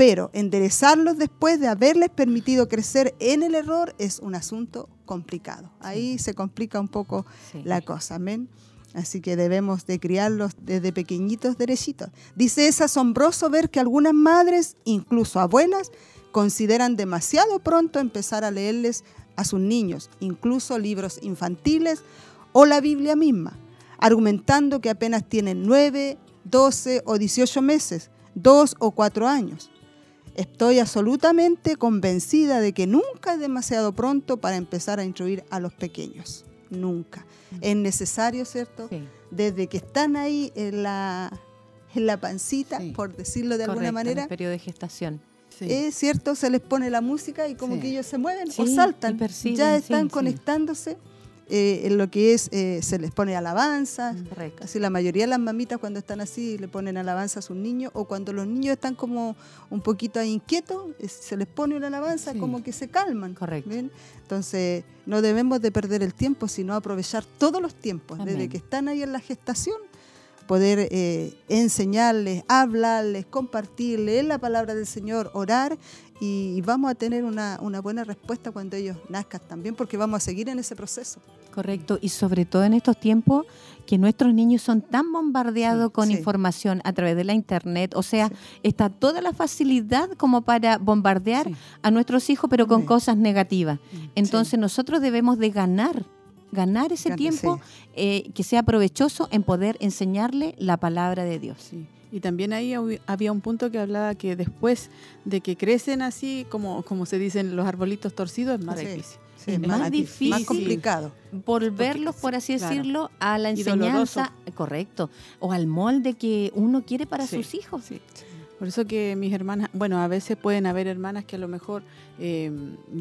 pero enderezarlos después de haberles permitido crecer en el error es un asunto complicado. Ahí se complica un poco Sí. la cosa, amén. Así que debemos de criarlos desde pequeñitos derechitos. Dice, es asombroso ver que algunas madres, incluso abuelas, consideran demasiado pronto empezar a leerles a sus niños, incluso libros infantiles o la Biblia misma, argumentando que apenas tienen 9, 12 o 18 meses, 2 o 4 años. Estoy absolutamente convencida de que nunca es demasiado pronto para empezar a instruir a los pequeños. Nunca. Es necesario, ¿cierto? Sí. Desde que están ahí en la, en la pancita, Sí. por decirlo de alguna Correcto, en manera, el periodo de gestación. Sí. es cierto, se les pone la música y como que ellos se mueven o saltan. perciben, ya están conectándose eh, en lo que es, eh, se les pone alabanza. Correcto. Casi la mayoría de las mamitas cuando están así le ponen alabanza a sus niños o cuando los niños están como un poquito inquietos, eh, se les pone una alabanza Sí. como que se calman. Correcto. Entonces no debemos de perder el tiempo, sino aprovechar todos los tiempos, desde que están ahí en la gestación, poder eh, enseñarles, hablarles, compartir, leer la palabra del Señor, orar y vamos a tener una, una buena respuesta cuando ellos nazcan también, porque vamos a seguir en ese proceso. Correcto, y sobre todo en estos tiempos que nuestros niños son tan bombardeados Sí, con sí. información a través de la internet, o sea, está toda la facilidad como para bombardear a nuestros hijos, pero con cosas negativas. Mm, Entonces nosotros debemos de ganar ganar ese Gan- tiempo eh, que sea provechoso en poder enseñarle la palabra de Dios. Y también ahí había un punto que hablaba que después de que crecen así, como, como se dicen los arbolitos torcidos, es más Sí. difícil. Sí, Es más difícil. Más complicado. Volverlos, por así claro. decirlo, a la enseñanza, correcto, o al molde que uno quiere para Sí, sus hijos. sí. Por eso que mis hermanas, bueno, a veces pueden haber hermanas que a lo mejor eh,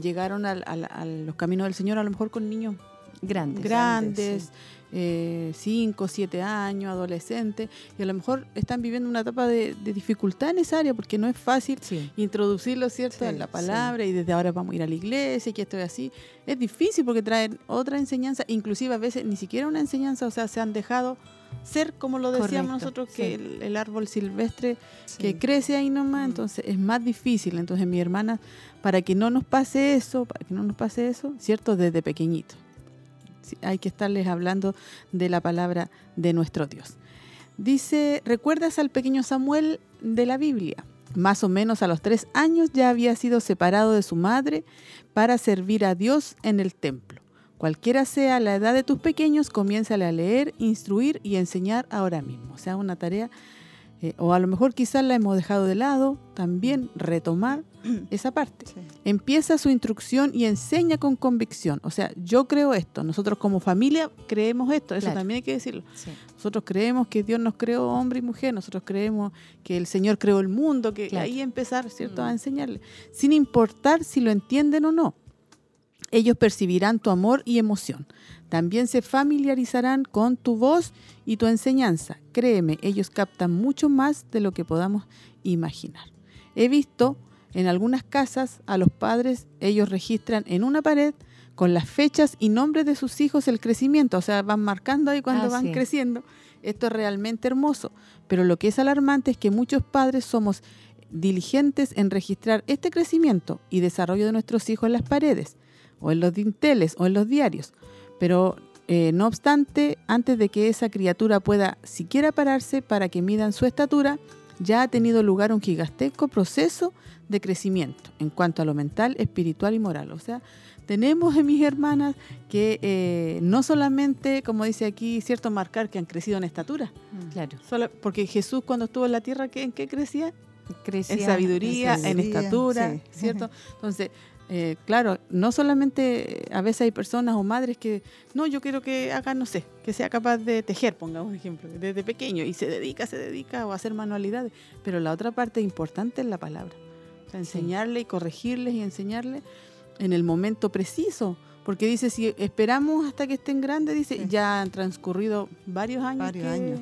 llegaron al- al- a los caminos del Señor, a lo mejor con niños Grandes. grandes, eh, cinco, siete años, adolescentes, y a lo mejor están viviendo una etapa de, de dificultad en esa área porque no es fácil Sí. introducirlo, ¿cierto?, Sí, en la sí. palabra y desde ahora vamos a ir a la iglesia y que esto es así. Es difícil porque traen otra enseñanza, inclusive a veces ni siquiera una enseñanza, o sea, se han dejado ser, como lo decíamos Correcto, nosotros, que el, el árbol silvestre que crece ahí nomás, Mm. entonces es más difícil. Entonces mi hermana, para que no nos pase eso, para que no nos pase eso, ¿cierto?, desde pequeñito. Hay que estarles hablando de la palabra de nuestro Dios. Dice, ¿recuerdas al pequeño Samuel de la Biblia? Más o menos a los tres años ya había sido separado de su madre para servir a Dios en el templo. Cualquiera sea la edad de tus pequeños, comiénzale a leer, instruir y enseñar ahora mismo. O sea, una tarea, eh, o a lo mejor quizás la hemos dejado de lado, también retomar esa parte. Sí. Empieza su instrucción y enseña con convicción. O sea, yo creo esto, nosotros como familia creemos esto, eso Claro. también hay que decirlo. Sí. Nosotros creemos que Dios nos creó hombre y mujer, nosotros creemos que el Señor creó el mundo, que Claro. ahí empezar, ¿cierto?, a Mm. enseñarle, sin importar si lo entienden o no. Ellos percibirán tu amor y emoción. También se familiarizarán con tu voz y tu enseñanza. Créeme, ellos captan mucho más de lo que podamos imaginar. He visto en algunas casas a los padres, ellos registran en una pared con las fechas y nombres de sus hijos el crecimiento, o sea, van marcando ahí cuando Ah, van sí. creciendo. Esto es realmente hermoso, pero lo que es alarmante es que muchos padres somos diligentes en registrar este crecimiento y desarrollo de nuestros hijos en las paredes, o en los dinteles, o en los diarios. Pero eh, no obstante, antes de que esa criatura pueda siquiera pararse para que midan su estatura, ya ha tenido lugar un gigantesco proceso de crecimiento en cuanto a lo mental, espiritual y moral. O sea, tenemos en mis hermanas que eh, no solamente, como dice aquí, cierto, marcar que han crecido en estatura, Claro. solo porque Jesús cuando estuvo en la tierra, ¿qué- ¿en qué crecía? Crecía- en sabiduría, en en sabiduría, estatura, sí. ¿cierto? Entonces, eh, claro, no solamente eh, a veces hay personas o madres que, no, yo quiero que haga, no sé, que sea capaz de tejer, pongamos un ejemplo, desde pequeño, y se dedica, se dedica o a hacer manualidades, pero la otra parte importante es la palabra, o sea, enseñarle y corregirles y enseñarles en el momento preciso. Porque dice, si esperamos hasta que estén grandes, dice, Sí. ya han transcurrido varios años, Varios que, años.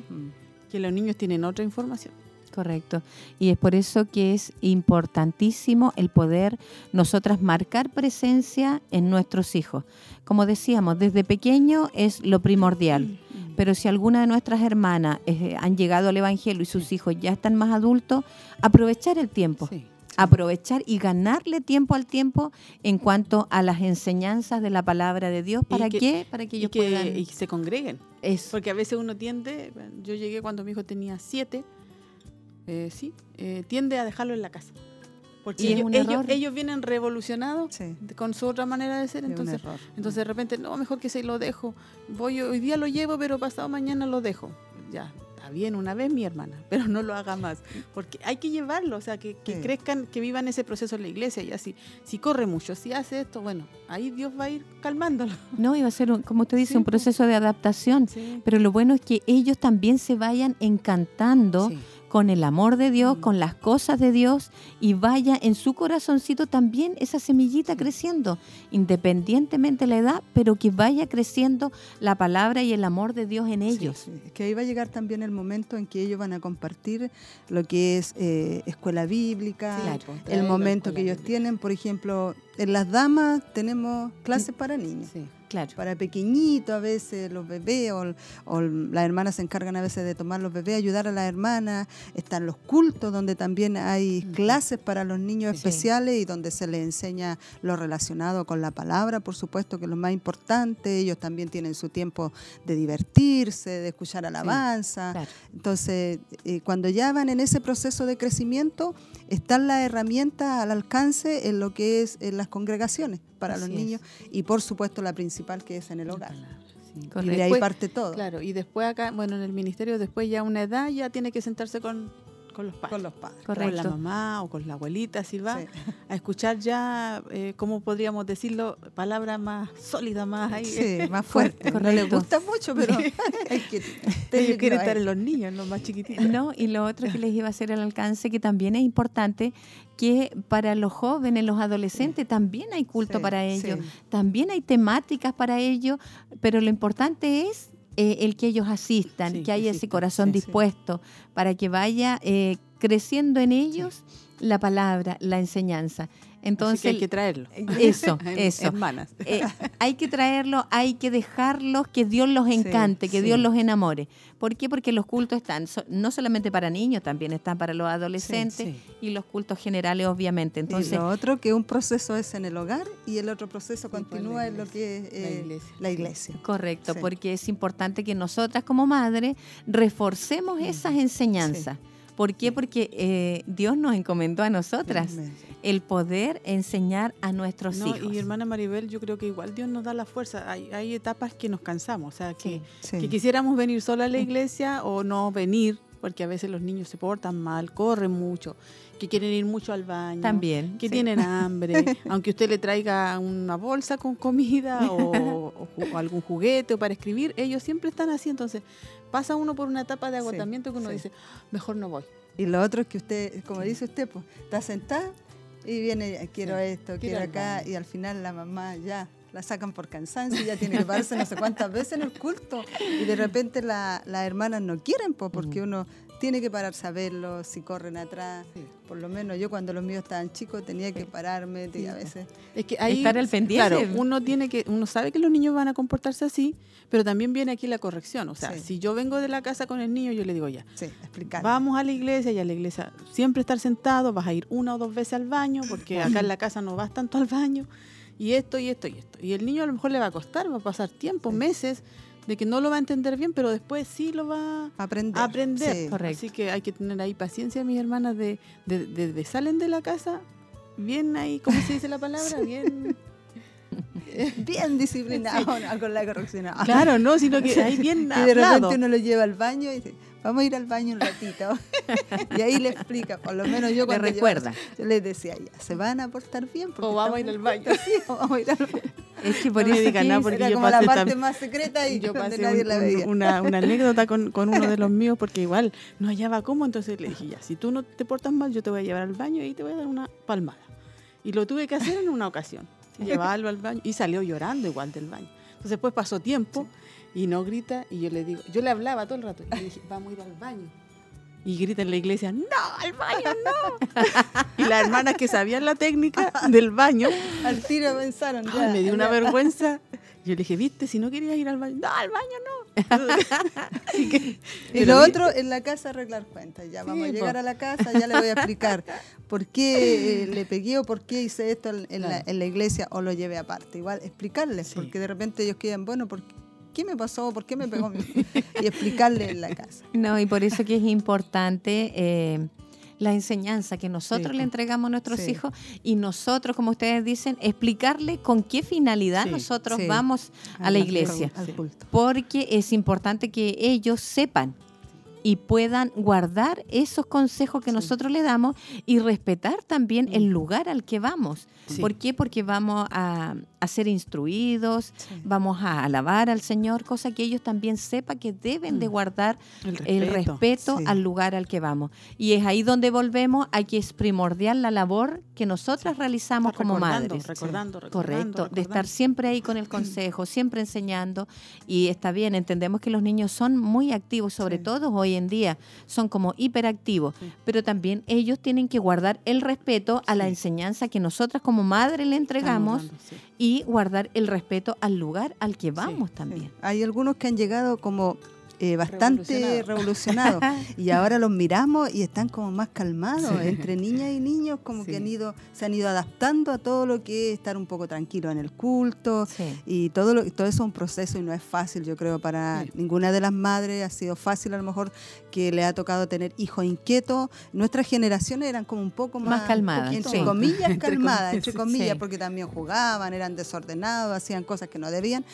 Que los niños tienen otra información. Correcto. Y es por eso que es importantísimo el poder nosotras marcar presencia en nuestros hijos. Como decíamos, desde pequeño es lo primordial. Pero si alguna de nuestras hermanas eh, han llegado al Evangelio y sus hijos ya están más adultos, aprovechar el tiempo. Sí. Aprovechar y ganarle tiempo al tiempo en cuanto a las enseñanzas de la palabra de Dios. Y ¿Para que- qué? Para que y ellos que puedan... y se congreguen. Eso. Porque a veces uno tiende, yo llegué cuando mi hijo tenía siete, eh, sí, eh, tiende a dejarlo en la casa. Porque Y ellos, ellos, ellos vienen revolucionados Sí. con su otra manera de ser, Es entonces, error. entonces de repente, no, mejor que se lo dejo. Voy hoy día lo llevo, pero pasado mañana lo dejo. Ya, está bien una vez mi hermana, pero no lo haga más. Porque hay que llevarlo, o sea, que, que Sí. crezcan, que vivan ese proceso en la iglesia y así. Si corre mucho, si hace esto, bueno, ahí Dios va a ir calmándolo. No, iba a ser, un- como usted dice, Sí, un proceso de adaptación. Pero lo bueno es que ellos también se vayan encantando Sí. Con el amor de Dios, Mm. con las cosas de Dios y vaya en su corazoncito también esa semillita creciendo, independientemente de la edad, pero que vaya creciendo la palabra y el amor de Dios en ellos. Sí, es que ahí va a llegar también el momento en que ellos van a compartir lo que es eh, escuela bíblica, Claro, el momento que ellos bíblica. tienen, por ejemplo, en las damas tenemos clases para niños. Claro. Para pequeñitos a veces, los bebés, o, o las hermanas se encargan a veces de tomar los bebés, ayudar a las hermanas. Están los cultos donde también hay clases para los niños Sí. especiales y donde se les enseña lo relacionado con la palabra, por supuesto que es lo más importante. Ellos también tienen su tiempo de divertirse, de escuchar alabanza. Claro. Entonces, eh, cuando ya van en ese proceso de crecimiento, están las herramientas al alcance en lo que es en las congregaciones para los Así niños y por supuesto la principal que es en el hogar. Sí. Y de ahí Después- parte todo. Claro, y después acá, bueno, en el ministerio, después ya a una edad ya tiene que sentarse con, con los padres. Con los padres. Con la mamá o con la abuelita, si va, Sí. a escuchar ya, eh, ¿cómo podríamos decirlo? Palabras más sólidas, más ahí. Sí, más fuerte. No les gusta mucho, pero hay que Ellos quieren estar en los niños, en los más chiquititos. No, y lo otro que les iba a hacer el alcance, que también es importante, que para los jóvenes, los adolescentes, también hay culto Sí, para ellos, también hay temáticas para ellos, pero lo importante es eh, el que ellos asistan, Sí, que haya ese corazón sí, sí. dispuesto para que vaya eh, creciendo en ellos la palabra, la enseñanza. Entonces, Así que hay que traerlo. eso, En- eso. Hermanas. Eh, hay que traerlos, hay que dejarlos, que Dios los Sí, encante, que sí. Dios los enamore. ¿Por qué? Porque los cultos están so- no solamente para niños, también están para los adolescentes sí. y los cultos generales, obviamente. y Entonces, lo otro que un proceso es en el hogar y el otro proceso pues, continúa la en lo que es La eh, iglesia. la iglesia. correcto, Sí. porque es importante que nosotras como madres reforcemos esas enseñanzas. ¿Por qué? Porque eh, Dios nos encomendó a nosotras el poder enseñar a nuestros No, hijos. y hermana Maribel, yo creo que igual Dios nos da la fuerza. Hay, hay etapas que nos cansamos, o sea, que, Sí. que quisiéramos venir sola a la iglesia o no venir, porque a veces los niños se portan mal, corren mucho, que quieren ir mucho al baño. También. Que sí. tienen hambre, aunque usted le traiga una bolsa con comida o, o ju- o algún juguete o para escribir, ellos siempre están así. Entonces, pasa uno por una etapa de Sí, agotamiento que uno sí. dice, mejor no voy. Y lo otro es que usted, como dice usted, pues está sentada y viene, quiero esto, quiero acá, y al final la mamá ya la sacan por cansancio, ya tiene que pararse no sé cuántas veces en el culto. Y de repente la- las hermanas no quieren, pues, porque uno tiene que pararse a verlos, si corren atrás. Sí. Por lo menos yo cuando los míos estaban chicos tenía que pararme, y a veces... Es que ahí, Estar al pendiente. Claro, uno tiene que, uno sabe que los niños van a comportarse así, pero también viene aquí la corrección. O sea, Sí. si yo vengo de la casa con el niño, yo le digo ya, Sí, explicar. vamos a la iglesia y a la iglesia siempre estar sentado, vas a ir una o dos veces al baño, porque acá en la casa no vas tanto al baño, y esto y esto y esto. Y el niño a lo mejor le va a costar, va a pasar tiempo, meses, de que no lo va a entender bien, pero después sí lo va Aprender. a aprender. Sí. Correcto. Así que hay que tener ahí paciencia, mis hermanas, de, de, de- de salen de la casa, bien ahí, ¿cómo se dice la palabra? Bien... Bien disciplinado no, con la corrección. Claro, no, sino que ahí bien Y de hablado. repente uno lo lleva al baño y dice, vamos a ir al baño un ratito. y ahí le explica, por lo menos yo Le cuando recuerda. llevaba- yo les decía, ya, se van a portar bien. porque O vamos a ir al en baño. sí, o vamos a ir al baño. Es que por No eso digan que es- porque Era yo como la pasé parte tam- más secreta y yo donde pasé nadie un- la veía. una, una anécdota con, con uno de los míos porque igual no hallaba cómo, entonces le dije, ya, si tú no te portas mal, yo te voy a llevar al baño y te voy a dar una palmada. Y lo tuve que hacer en una ocasión, llevarlo al baño y salió llorando igual del baño. Entonces después pasó tiempo y no grita y yo le digo, yo le hablaba todo el rato y le dije, vamos a ir al baño. Y grita en la iglesia, no, al baño no. y las hermanas que sabían la técnica del baño, Al tiro pensaron, ya. Ay, me dio una vergüenza. Yo le dije, viste, si no querías ir al baño, no, al baño no. Así que, Y lo viste, otro, en la casa arreglar cuentas. Ya vamos a llegar po. a la casa, ya le voy a explicar por qué eh, le pegué o por qué hice esto en, en la, en la iglesia o lo llevé aparte. Igual explicarles, Sí. porque de repente ellos quedan, bueno, ¿por qué me pasó? ¿Por qué me pegó? mi-?" y explicarle en la casa. No, y por eso que es importante eh, la enseñanza que nosotros Sí, le entregamos a nuestros Sí. hijos y nosotros, como ustedes dicen, explicarle con qué finalidad Sí, nosotros vamos a la iglesia. Al culto. Porque es importante que ellos sepan y puedan guardar esos consejos que Sí. nosotros le damos y respetar también el lugar al que vamos. Sí. ¿Por qué? Porque vamos a, a ser instruidos, Sí. vamos a alabar al Señor, cosa que ellos también sepan que deben de Mm. guardar el el respeto al lugar al que vamos. Y es ahí donde volvemos a que es primordial la labor que nosotras realizamos como recordando, madres. Recordando, recordando, Correcto, de estar siempre ahí con el consejo, siempre enseñando. Y está bien, entendemos que los niños son muy activos, sobre todo hoy en día, son como hiperactivos, Sí. pero también ellos tienen que guardar el respeto a la enseñanza que nosotras como madre le entregamos Estamos dando, sí. y guardar el respeto al lugar al que vamos también. Sí. Hay algunos que han llegado como eh, bastante revolucionados. y ahora los miramos y están como más calmados. Entre niñas y niños como que han ido, se han ido adaptando a todo lo que es estar un poco tranquilo en el culto. Y todo, lo, todo eso es un proceso y no es fácil, yo creo, para ninguna de las madres. Ha sido fácil a lo mejor que le ha tocado tener hijos inquietos. Nuestras generaciones eran como un poco más, calmadas. Entre comillas, calmadas, entre comillas, porque también jugaban, eran desordenados, hacían cosas que no debían.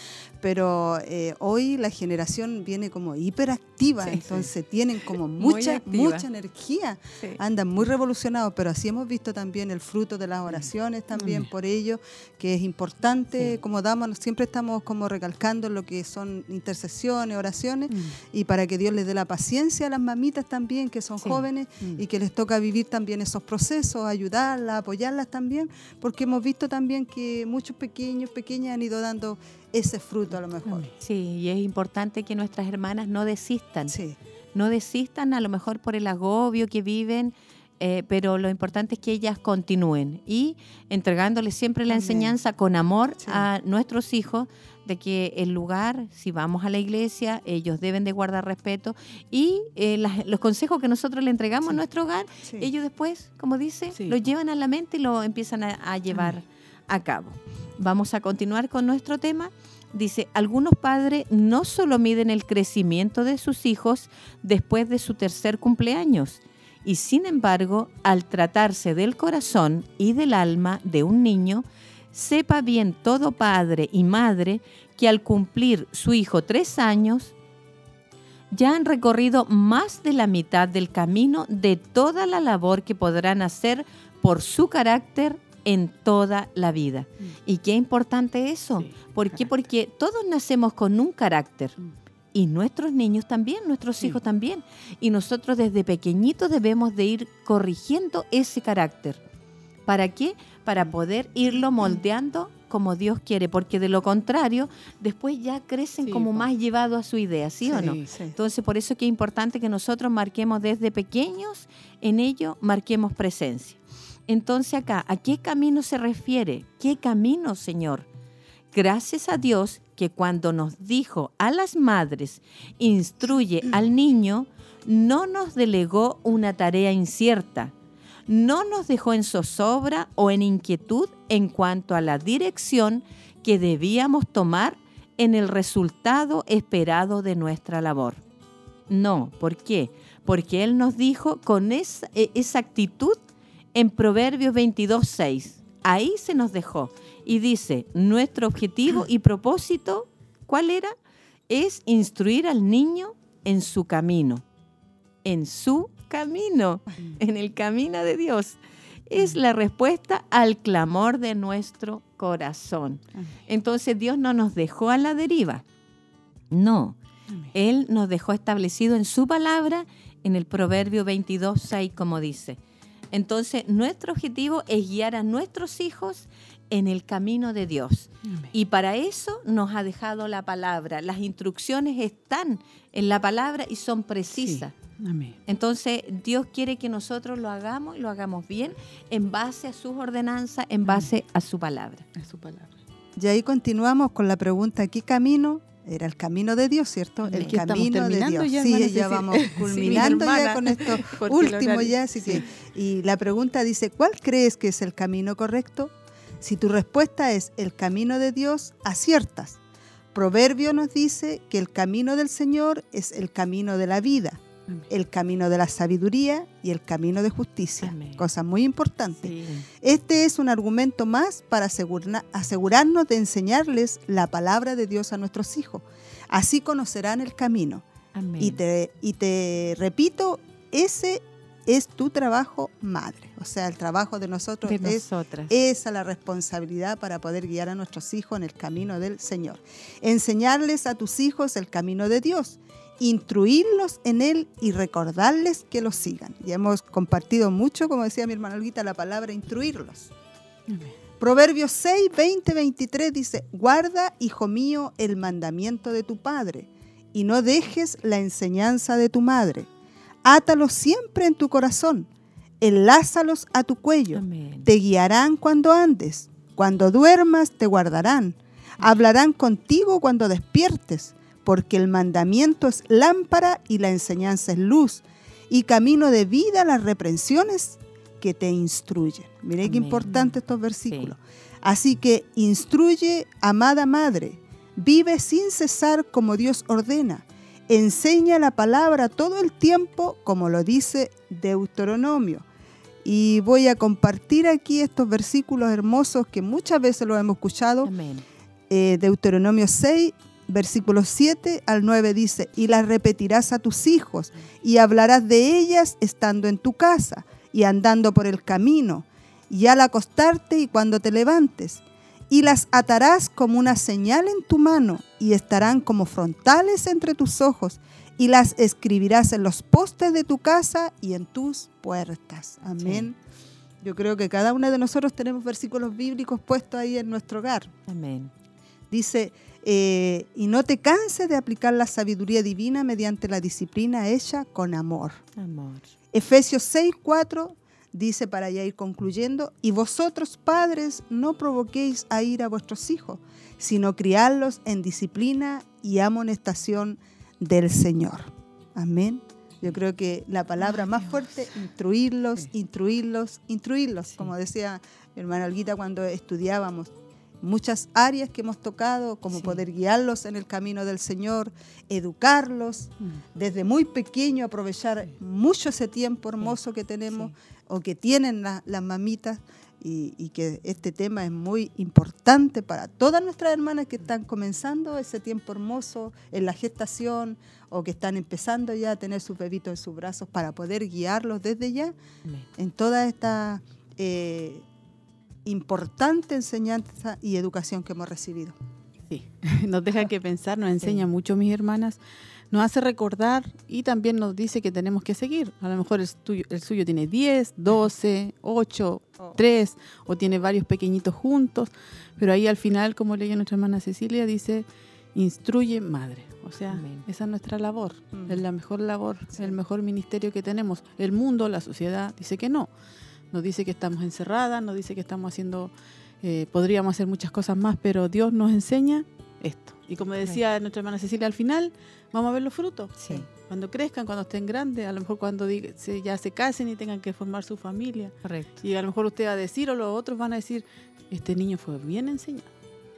Pero eh, hoy la generación viene como hiperactiva, entonces tienen como mucha, mucha energía. Andan muy revolucionados, pero así hemos visto también el fruto de las mm. oraciones también mm. por ello, que es importante, como damos, siempre estamos como recalcando lo que son intercesiones, oraciones, mm. y para que Dios les dé la paciencia a las mamitas también, que son jóvenes, y que les toca vivir también esos procesos, ayudarlas, apoyarlas también, porque hemos visto también que muchos pequeños, pequeñas han ido dando ese fruto a lo mejor. Sí, y es importante que nuestras hermanas no desistan. Sí. No desistan a lo mejor por el agobio que viven, eh, pero lo importante es que ellas continúen y entregándoles siempre la enseñanza con amor a nuestros hijos de que el lugar, si vamos a la iglesia, ellos deben de guardar respeto y eh, los consejos que nosotros le entregamos a nuestro hogar, ellos después, como dice, lo llevan a la mente y lo empiezan a, llevar a cabo. Vamos a continuar con nuestro tema. Dice, algunos padres no solo miden el crecimiento de sus hijos después de su tercer cumpleaños, y sin embargo, al tratarse del corazón y del alma de un niño, sepa bien todo padre y madre que al cumplir su hijo tres años, ya han recorrido más de la mitad del camino de toda la labor que podrán hacer por su carácter en toda la vida. Mm. ¿Y qué importante eso? ¿Por qué? Porque todos nacemos con un carácter. Mm. Y nuestros niños también, nuestros hijos también. Y nosotros desde pequeñitos debemos de ir corrigiendo ese carácter. ¿Para qué? Para poder irlo moldeando como Dios quiere, porque de lo contrario, después ya crecen como más llevados a su idea, ¿sí, o no? Entonces, por eso es que es importante que nosotros marquemos desde pequeños, en ello marquemos presencia. Entonces acá, ¿a qué camino se refiere? ¿Qué camino, Señor? Gracias a Dios que cuando nos dijo a las madres, instruye al niño, no nos delegó una tarea incierta, no nos dejó en zozobra o en inquietud en cuanto a la dirección que debíamos tomar en el resultado esperado de nuestra labor. No, ¿por qué? Porque Él nos dijo con esa, e, esa actitud en Proverbios 22, 6. Ahí se nos dejó. Y dice, nuestro objetivo y propósito, ¿cuál era? Es instruir al niño en su camino. En su camino, en el camino de Dios. Es la respuesta al clamor de nuestro corazón. Entonces Dios no nos dejó a la deriva. No. Él nos dejó establecido en su palabra, en el Proverbio 22, 6, como dice entonces, nuestro objetivo es guiar a nuestros hijos en el camino de Dios. Y para eso nos ha dejado la palabra. Las instrucciones están en la palabra y son precisas. Entonces, Dios quiere que nosotros lo hagamos y lo hagamos bien en base a sus ordenanzas, en base a su palabra. A su palabra. Y ahí continuamos con la pregunta, ¿qué camino era el camino de Dios, ¿cierto? El camino de Dios. sí, ya vamos culminando ya con esto último ya, así que y la pregunta dice, ¿cuál crees que es el camino correcto? Si tu respuesta es el camino de Dios, aciertas. Proverbio nos dice que el camino del Señor es el camino de la vida el camino de la sabiduría y el camino de justicia. Cosa muy importante. Este es un argumento más para asegurarnos de enseñarles la palabra de Dios a nuestros hijos. Así conocerán el camino. Y, te, y te repito, ese es tu trabajo madre. O sea, el trabajo de nosotros es esa la responsabilidad para poder guiar a nuestros hijos en el camino del Señor. Enseñarles a tus hijos el camino de Dios instruirlos en él y recordarles que lo sigan. Ya hemos compartido mucho, como decía mi hermano Olguita, la palabra instruirlos. Proverbios 6, 20, 23 dice, guarda, hijo mío, el mandamiento de tu padre y no dejes la enseñanza de tu madre. Átalos siempre en tu corazón, enlázalos a tu cuello, te guiarán cuando andes, cuando duermas te guardarán, hablarán contigo cuando despiertes porque el mandamiento es lámpara y la enseñanza es luz, y camino de vida las reprensiones que te instruyen. Mire qué importante estos versículos. Así que instruye, amada madre, vive sin cesar como Dios ordena, enseña la palabra todo el tiempo como lo dice Deuteronomio. Y voy a compartir aquí estos versículos hermosos que muchas veces los hemos escuchado. Amén. Eh, Deuteronomio 6, versículos 7 al 9 dice, y las repetirás a tus hijos y hablarás de ellas estando en tu casa y andando por el camino y al acostarte y cuando te levantes. Y las atarás como una señal en tu mano y estarán como frontales entre tus ojos y las escribirás en los postes de tu casa y en tus puertas. Amén. Yo creo que cada uno de nosotros tenemos versículos bíblicos puestos ahí en nuestro hogar. Amén. Dice, eh, y no te canses de aplicar la sabiduría divina mediante la disciplina hecha con amor. Amor. Efesios 6, 4 dice para ya ir concluyendo, y vosotros padres no provoquéis a ir a vuestros hijos, sino criarlos en disciplina y amonestación del Señor. Amén. Yo creo que la palabra más fuerte, instruirlos, instruirlos, instruirlos, Sí. como decía mi hermana Olguita cuando estudiábamos, muchas áreas que hemos tocado, como Sí. poder guiarlos en el camino del Señor, educarlos, desde muy pequeño aprovechar mucho ese tiempo hermoso que tenemos o que tienen la- las mamitas y, y que este tema es muy importante para todas nuestras hermanas que están comenzando ese tiempo hermoso en la gestación o que están empezando ya a tener sus bebitos en sus brazos para poder guiarlos desde ya en toda esta eh, importante enseñanza y educación que hemos recibido. Sí, nos deja que pensar, nos enseña mucho, mis hermanas, nos hace recordar y también nos dice que tenemos que seguir. A lo mejor el, tuyo- el suyo tiene 10, 12, 8, Oh. 3 o tiene varios pequeñitos juntos, pero ahí al final, como leía nuestra hermana Cecilia, dice, instruye madre. O sea, Amén. esa es nuestra labor, Mm. es la mejor labor, el mejor ministerio que tenemos. El mundo, la sociedad, dice que no. Nos dice que estamos encerradas, nos dice que estamos haciendo, eh, podríamos hacer muchas cosas más, pero Dios nos enseña esto. Y como decía nuestra hermana Cecilia, al final vamos a ver los frutos. Sí. Cuando crezcan, cuando estén grandes, a lo mejor cuando ya se casen y tengan que formar su familia. Correcto. Y a lo mejor usted va a decir o los otros van a decir, este niño fue bien enseñado,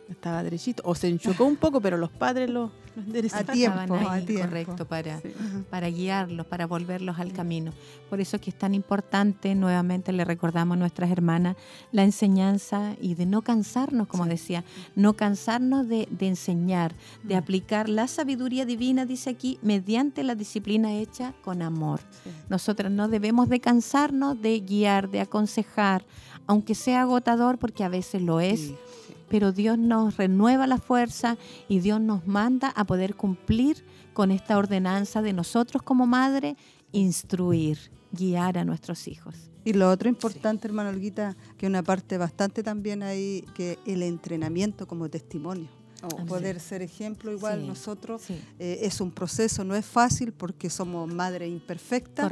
estaba derechito. O se enchocó un poco, pero los padres lo, lo enderezaron. A tiempo, ahí, a tiempo. Correcto, para, Sí. para guiarlos, para volverlos al camino. Por eso es que es tan importante, nuevamente le recordamos a nuestras hermanas, la enseñanza y de no cansarnos, como decía, no cansarnos de, de enseñar, de Mm. aplicar la sabiduría divina, dice aquí, mediante la disciplina hecha con amor. Sí. Nosotras no debemos de cansarnos de guiar, de aconsejar, aunque sea agotador, porque a veces lo es, Sí, pero Dios nos renueva la fuerza y Dios nos manda a poder cumplir con esta ordenanza de nosotros como madre, instruir, guiar a nuestros hijos. Y lo otro importante, hermano Olguita, que una parte bastante también ahí, que el entrenamiento como testimonio. Oh, Poder ser ejemplo igual Sí, nosotros. Sí, eh, es un proceso, no es fácil porque somos madres imperfectas,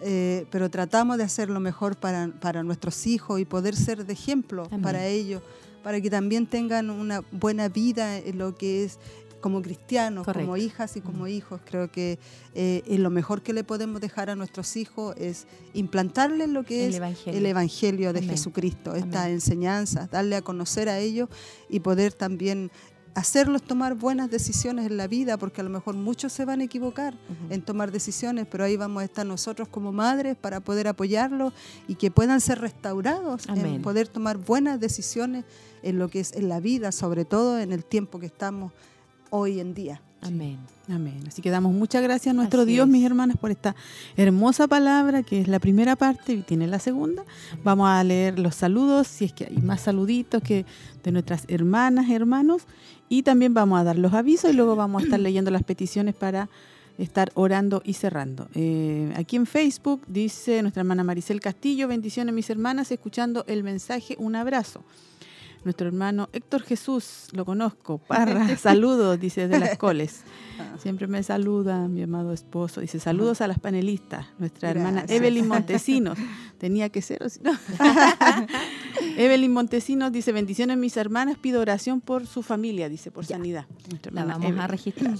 eh, pero tratamos de hacer lo mejor para, para nuestros hijos y poder ser de ejemplo Amén. para ellos, para que también tengan una buena vida en lo que es como cristianos, como hijas y como hijos. Creo que eh, lo mejor que le podemos dejar a nuestros hijos es implantarles lo que El es Evangelio. el Evangelio de Amén. Jesucristo, estas enseñanzas, darle a conocer a ellos y poder también hacerlos tomar buenas decisiones en la vida, porque a lo mejor muchos se van a equivocar en tomar decisiones, pero ahí vamos a estar nosotros como madres para poder apoyarlos y que puedan ser restaurados, en poder tomar buenas decisiones en lo que es en la vida, sobre todo en el tiempo que estamos hoy en día. Amén. Amén. Así que damos muchas gracias a nuestro Así Dios, es. mis hermanas, por esta hermosa palabra que es la primera parte y tiene la segunda. Vamos a leer los saludos, si es que hay más saluditos que de nuestras hermanas, hermanos. Y también vamos a dar los avisos y luego vamos a estar leyendo las peticiones para estar orando y cerrando. Eh, aquí en Facebook dice nuestra hermana Maricel Castillo, bendiciones mis hermanas, escuchando el mensaje, un abrazo. Nuestro hermano Héctor Jesús, lo conozco, Parra, saludos, dice de las coles. Siempre me saluda mi amado esposo. Dice saludos a las panelistas. Nuestra hermana. Evelyn Montesinos. Tenía que ser, o si no. Evelyn Montesinos dice bendiciones mis hermanas, pido oración por su familia, dice por Ya. sanidad. Nuestra La vamos a registrar.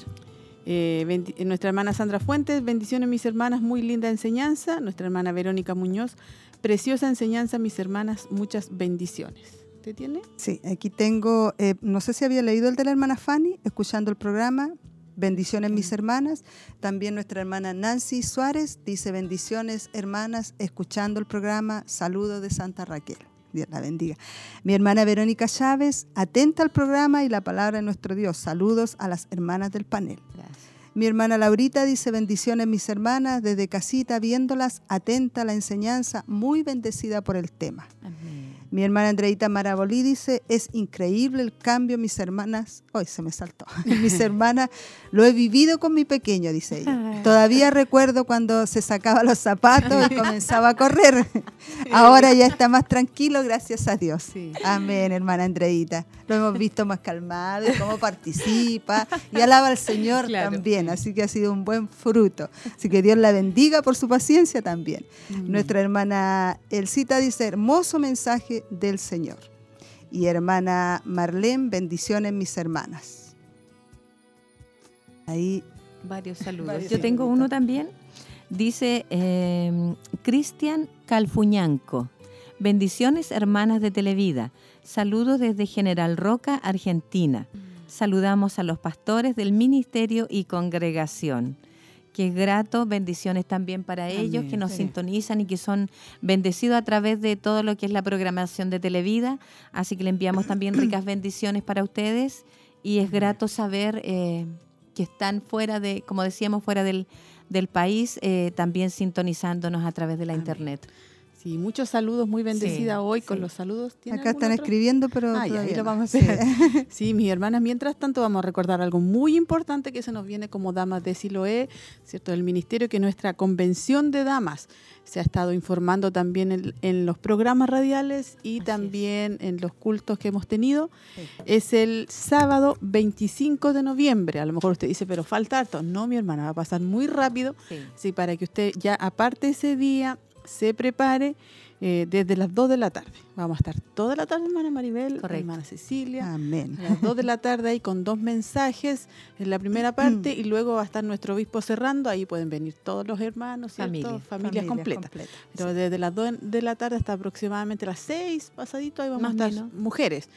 Eh, eh, nuestra hermana Sandra Fuentes, bendiciones mis hermanas, muy linda enseñanza. Nuestra hermana Verónica Muñoz, preciosa enseñanza mis hermanas, muchas bendiciones. ¿Te tiene? Sí, aquí tengo, eh, no sé si había leído el de la hermana Fanny, escuchando el programa. Bendiciones mis hermanas. También nuestra hermana Nancy Suárez dice bendiciones hermanas, escuchando el programa. Saludos de Santa Raquel. Dios la bendiga. Mi hermana Verónica Chávez, atenta al programa y la palabra de nuestro Dios. Saludos a las hermanas del panel. Gracias. Mi hermana Laurita dice bendiciones mis hermanas, desde casita viéndolas, atenta a la enseñanza, muy bendecida por el tema. Amén. Mi hermana Andreita Marabolí dice, es increíble el cambio, mis hermanas, hoy se me saltó, mis hermanas, lo he vivido con mi pequeño, dice ella. Todavía recuerdo cuando se sacaba los zapatos y comenzaba a correr. Ahora ya está más tranquilo, gracias a Dios. Sí. Amén, hermana Andreita. Lo hemos visto más calmado y cómo participa y alaba al Señor Claro. también, así que ha sido un buen fruto. Así que Dios la bendiga por su paciencia también. Nuestra hermana Elcita dice, hermoso mensaje del Señor. Y hermana Marlene, bendiciones mis hermanas. Ahí, Varios saludos. Varios Yo tengo uno también. Dice eh, Cristian Calfuñanco. Bendiciones, hermanas de Televida. Saludos desde General Roca, Argentina. Saludamos a los pastores del ministerio y congregación. Qué grato, bendiciones también para ellos que nos sí. sintonizan y que son bendecidos a través de todo lo que es la programación de Televida. Así que le enviamos también ricas bendiciones para ustedes y es grato saber eh, que están fuera de, como decíamos, fuera del, del país, eh, también sintonizándonos a través de la Amén. internet. Sí, muchos saludos, muy bendecida Sí, hoy con los saludos. ¿Tiene acá están otro? escribiendo, pero Ah, ya, ahí lo vamos a hacer. Sí, mis hermanas, mientras tanto vamos a recordar algo muy importante que se nos viene como damas de Siloé, ¿cierto? Del ministerio, que nuestra convención de damas se ha estado informando también en, en los programas radiales y también en los cultos que hemos tenido. Es el sábado 25 de noviembre. A lo mejor usted dice, pero falta harto. No, mi hermana, va a pasar muy rápido. Sí. Sí, para que usted ya aparte ese día se prepare eh, desde las 2 de la tarde. Vamos a estar toda la tarde, hermana Maribel, Correcto. hermana Cecilia. Amén. A las 2 de la tarde ahí con dos mensajes en la primera parte y luego va a estar nuestro obispo cerrando. Ahí pueden venir todos los hermanos, ¿cierto? Familia. familias Familias completas. completas, Pero desde las 2 de la tarde hasta aproximadamente las 6 pasadito ahí vamos Más a estar menos. mujeres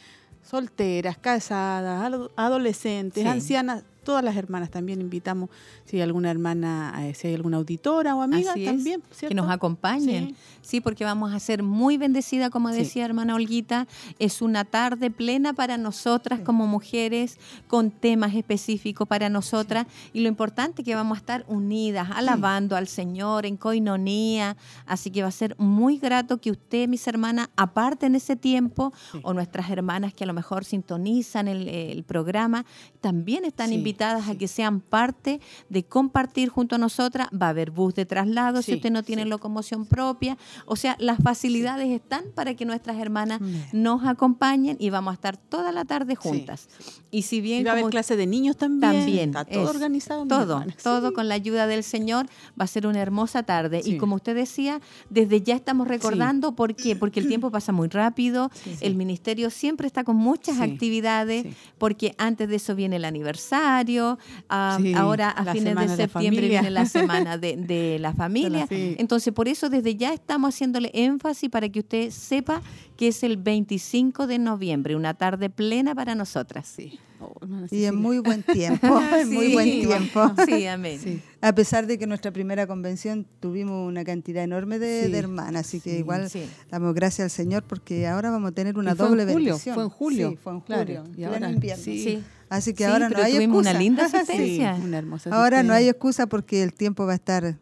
solteras, casadas, ado- adolescentes, Sí. ancianas, todas las hermanas también invitamos, si hay alguna hermana, eh, si hay alguna auditora o amiga Así también, que nos acompañen. Sí. Sí. porque vamos a ser muy bendecidas, como Sí. decía hermana Olguita. Es una tarde plena para nosotras como mujeres, con temas específicos para nosotras. Y lo importante es que vamos a estar unidas, alabando al Señor en coinonía. Así que va a ser muy grato que usted, mis hermanas, aparten ese tiempo, o nuestras hermanas que a lo mejor sintonizan el, el programa, también están Sí, invitadas a sí. que sean parte de compartir junto a nosotras. Va a haber bus de traslado si Sí, usted no tiene sí. locomoción propia. O sea, las facilidades están para que nuestras hermanas Amén. nos acompañen y vamos a estar toda la tarde Sí, juntas. Y si bien Y va a haber como clase de niños también. también Está todo es organizado. todo, todo Sí. con la ayuda del Señor va a ser una hermosa tarde. Sí. Y como usted decía, desde ya estamos recordando por qué, porque el tiempo pasa muy rápido, Sí. el ministerio siempre está con muchas Sí, actividades, sí. porque antes de eso viene el aniversario, ah, Sí, ahora a fines de septiembre viene la semana de, de la familia. Sí. Entonces, por eso desde ya estamos haciéndole énfasis para que usted sepa que es el 25 de noviembre, una tarde plena para nosotras. Sí. Oh, hermana Y en muy buen tiempo, en muy Sí. buen tiempo. Sí, amén. Sí. A pesar de que nuestra primera convención tuvimos una cantidad enorme de, Sí, de hermanas, así que sí, igual sí. damos gracias al Señor porque ahora vamos a tener una fue doble julio, bendición. fue en julio, Sí, fue en claro, julio, y ahora- invierno. sí. Sí. Así que Sí, ahora no hay tuvimos excusa. una linda Sí, asistencia. una hermosa Ahora no hay excusa porque el tiempo va a estar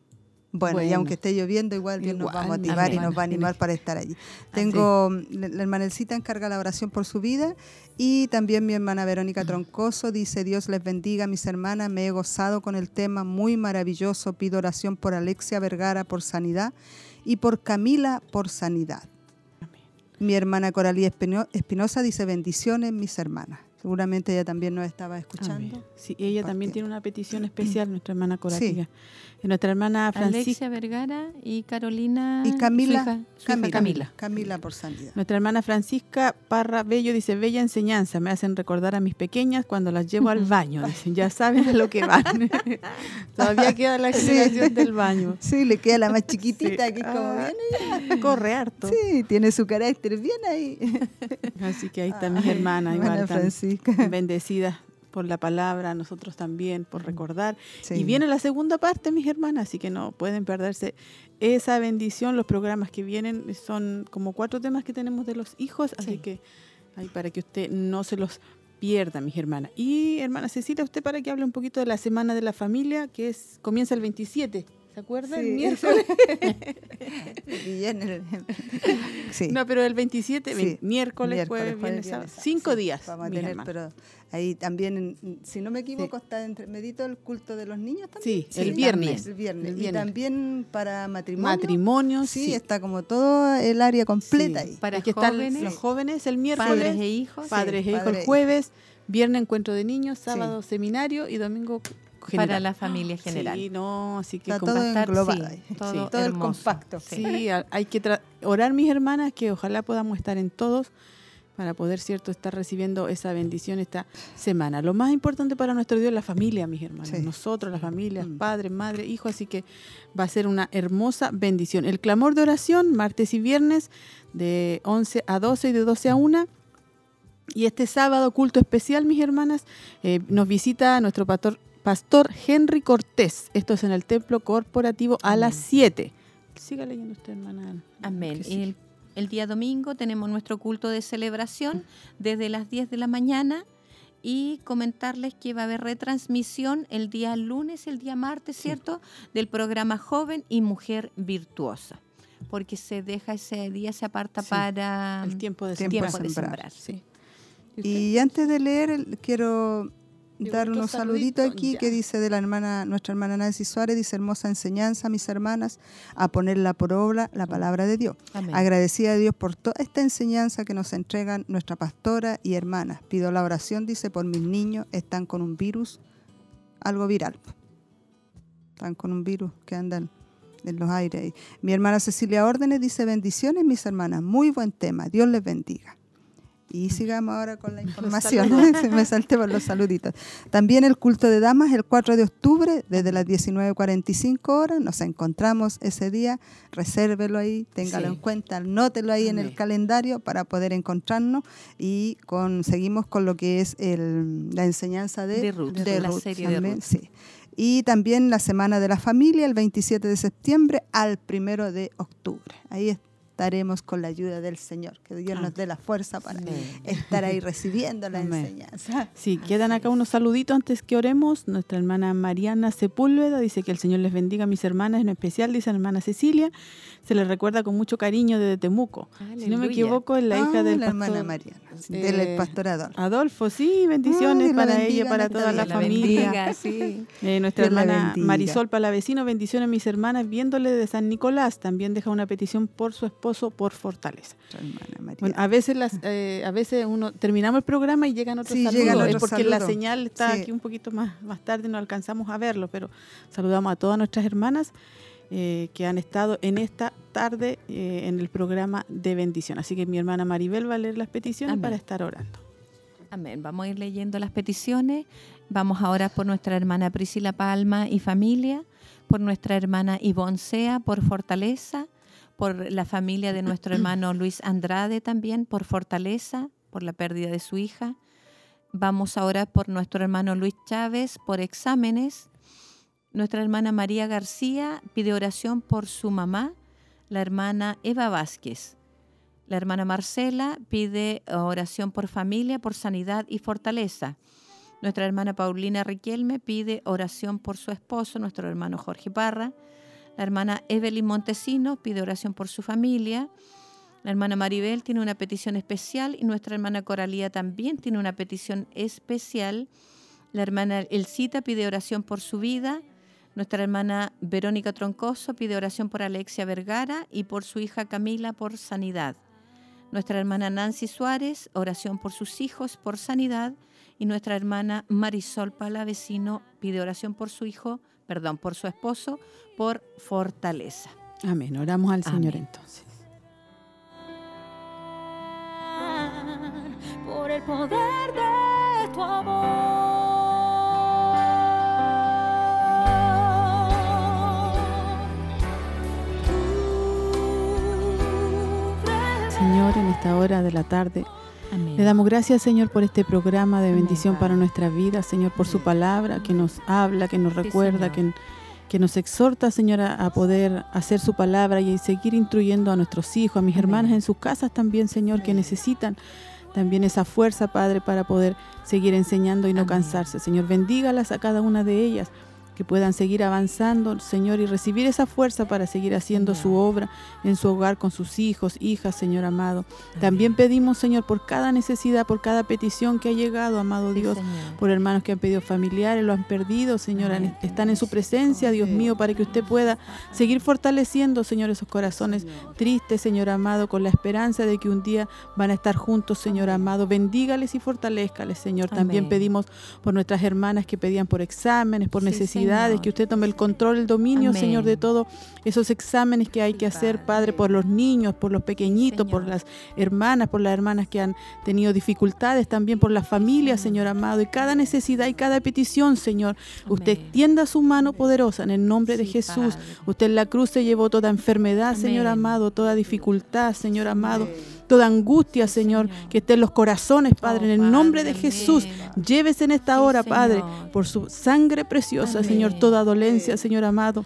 bueno, y Bueno. aunque esté lloviendo, igual Dios nos va a Igual, motivar y nos va a animar para estar allí. Tengo, la la hermanelcita encarga la oración por su vida y también mi hermana Verónica Troncoso dice, Dios les bendiga, mis hermanas, me he gozado con el tema muy maravilloso, pido oración por Alexia Vergara por sanidad y por Camila por sanidad. Mi hermana Coralía Espino- Espinosa dice, bendiciones, mis hermanas. Seguramente ella también nos estaba escuchando. Amén. Sí, ella también tiene una petición especial, nuestra hermana Sí. Y nuestra hermana Francisca. Alexia Vergara y Carolina. Y Camila, su hija- su hija Camila, Camila. Por sanidad. Nuestra hermana Francisca Parra Bello dice, bella enseñanza, me hacen recordar a mis pequeñas cuando las llevo al baño. Dicen, ya saben a lo que van. Todavía queda la explicación del baño. Sí, le queda la más chiquitita, Sí. que es como Ah, bien Corre harto. Sí, tiene su carácter bien ahí. Así que ahí están mis hermanas, Hermana igual Francisca. bendecidas por la palabra, nosotros también por recordar. Sí. Y viene la segunda parte, mis hermanas, así que no pueden perderse esa bendición. Los programas que vienen son como cuatro temas que tenemos de los hijos, así Sí. que ahí para que usted no se los pierda, mis hermanas. Y hermana Cecilia, usted para que hable un poquito de la Semana de la Familia, que es comienza el 27. ¿Se acuerda? Sí. El miércoles. Sí. No, pero el 27, Sí. vein- miércoles, Miércoles, jueves, jueves, viernes. Cinco sí, días. Vamos a tener, pero ahí también, si no me equivoco, está entre medito el culto de los niños también. Sí, el viernes. El viernes. El Y también para matrimonio. Matrimonio, Sí, sí. está como todo el área completa Sí. ahí. Para que jóvenes, los jóvenes el miércoles, padres e hijos. padres e hijos padre el e jueves, viernes encuentro de niños, sábado seminario y domingo general. Para la familia general. Sí, no, así que Está todo englobado sí, todo, Sí. Todo el compacto. sí, hay que tra- orar mis hermanas que ojalá podamos estar en todos para poder cierto estar recibiendo esa bendición esta semana. Lo más importante para nuestro Dios es la familia, mis hermanos. Sí. Nosotros, las familias, Mm. padres, madres, hijos, así que va a ser una hermosa bendición. El clamor de oración, martes y viernes, de 11 a 12 y de 12 a 1. Y este sábado, culto especial, mis hermanas, eh, nos visita nuestro pastor, pastor Henry Cortés. Esto es en el templo corporativo a las 7. Siga leyendo usted, hermana. Amén. Sí. El, el día domingo tenemos nuestro culto de celebración desde las 10 de la mañana y comentarles que va a haber retransmisión el día lunes, el día martes, ¿cierto? Del programa Joven y Mujer Virtuosa. Porque se deja ese día, se aparta Sí, para El tiempo de Tiempo sembrar. de de sembrar. sembrar. Sí. ¿Y antes de leer, quiero dar unos saludito, saluditos aquí ya. que dice de la hermana, nuestra hermana Nancy Suárez, dice hermosa enseñanza, mis hermanas, a ponerla por obra la palabra de Dios. Amén. Agradecida a Dios por toda esta enseñanza que nos entregan nuestra pastora y hermanas. Pido la oración, dice, por mis niños, están con un virus, algo viral. Están con un virus que andan en los aires. Mi hermana Cecilia Órdenes dice, bendiciones mis hermanas, muy buen tema, Dios les bendiga. Y sigamos ahora con la información. Se me salté por los saluditos. También el culto de damas el 4 de octubre, desde las 19.45 horas. Nos encontramos ese día. Resérvelo ahí, téngalo Sí. en cuenta, anótelo ahí en el calendario para poder encontrarnos. Y con, seguimos con lo que es el, la enseñanza de, De Ruth, la Ruth serie de también, Ruth. sí. Y también la Semana de la Familia, el 27 de septiembre al 1 de octubre. Ahí estaremos con la ayuda del Señor. Que Dios nos dé la fuerza para estar ahí recibiendo la Amén. enseñanza. Sí, quedan acá unos saluditos antes que oremos. Nuestra hermana Mariana Sepúlveda dice que el Señor les bendiga a mis hermanas, en especial, dice la hermana Cecilia. Se les recuerda con mucho cariño desde Temuco. Si no me equivoco, es la hija Ah, del la hermana pastor Mariana, eh, del pastorador. Adolfo. Sí, bendiciones para bendiga, ella, para toda la la familia. bendiga, sí. Eh, nuestra Dios hermana. Marisol Palavecino, bendiciones a mis hermanas, viéndole de San Nicolás. También deja una petición por su esposo por fortaleza. Bueno, a veces las, eh, a veces uno terminamos el programa y llegan otros Sí, saludos, llegan es porque la señal está Sí. aquí un poquito más, más tarde no alcanzamos a verlo, pero saludamos a todas nuestras hermanas eh, que han estado en esta tarde eh, en el programa de bendición. Así que mi hermana Maribel va a leer las peticiones Amén. para estar orando. Amén. Vamos a ir leyendo las peticiones. Vamos ahora por nuestra hermana Priscila Palma y familia, por nuestra hermana Ivonne Sea, por fortaleza, por la familia de nuestro hermano Luis Andrade también, por fortaleza, por la pérdida de su hija. Vamos ahora por nuestro hermano Luis Chávez, por exámenes. Nuestra hermana María García pide oración por su mamá, la hermana Eva Vázquez. La hermana Marcela pide oración por familia, por sanidad y fortaleza. Nuestra hermana Paulina Riquelme pide oración por su esposo, nuestro hermano Jorge Parra. La hermana Evelyn Montesino pide oración por su familia. La hermana Maribel tiene una petición especial y nuestra hermana Coralía también tiene una petición especial. La hermana Elcita pide oración por su vida. Nuestra hermana Verónica Troncoso pide oración por Alexia Vergara y por su hija Camila por sanidad. Nuestra hermana Nancy Suárez, oración por sus hijos por sanidad. Y nuestra hermana Marisol Palavecino pide oración por su hijo, perdón, por su esposo, por fortaleza. Amén. Oramos al Señor entonces. por el poder de tu amor. Señor, en esta hora de la tarde, Amén. le damos gracias, Señor, por este programa de Amén, bendición para nuestra vida, Señor, por su palabra que nos habla, que nos recuerda, que, que nos exhorta, Señor, a, a poder hacer su palabra y seguir instruyendo a nuestros hijos, a mis hermanas en sus casas también, Señor, que necesitan también esa fuerza, Padre, para poder seguir enseñando y no cansarse. Señor, bendígalas a cada una de ellas, que puedan seguir avanzando, Señor, y recibir esa fuerza para seguir haciendo su obra en su hogar con sus hijos, hijas, Señor amado. También pedimos, Señor, por cada necesidad, por cada petición que ha llegado, amado Sí, Dios, Señor. por hermanos que han pedido familiares, lo han perdido, Señor, Amén. están en su presencia, Dios mío, para que usted pueda seguir fortaleciendo, Señor, esos corazones tristes, Señor amado, con la esperanza de que un día van a estar juntos, Señor amado. Bendígales y fortalezcales, Señor. También pedimos por nuestras hermanas que pedían por exámenes, por Sí, necesidades, Señor. que usted tome el control, el dominio, Amén. Señor, de todos esos exámenes que hay que hacer, Padre, por los niños, por los pequeñitos, por las hermanas, por las hermanas que han tenido dificultades, también por las familias, Señor amado, y cada necesidad y cada petición, Señor. Usted tienda su mano poderosa en el nombre de Jesús. Padre. Usted en la cruz se llevó toda enfermedad, Señor amado, toda dificultad, Señor amado, toda angustia, Señor, que esté en los corazones, Padre, Oh, en el nombre de Jesús. Llévese en esta hora, Padre, por su sangre preciosa. Señor, toda dolencia, Señor amado.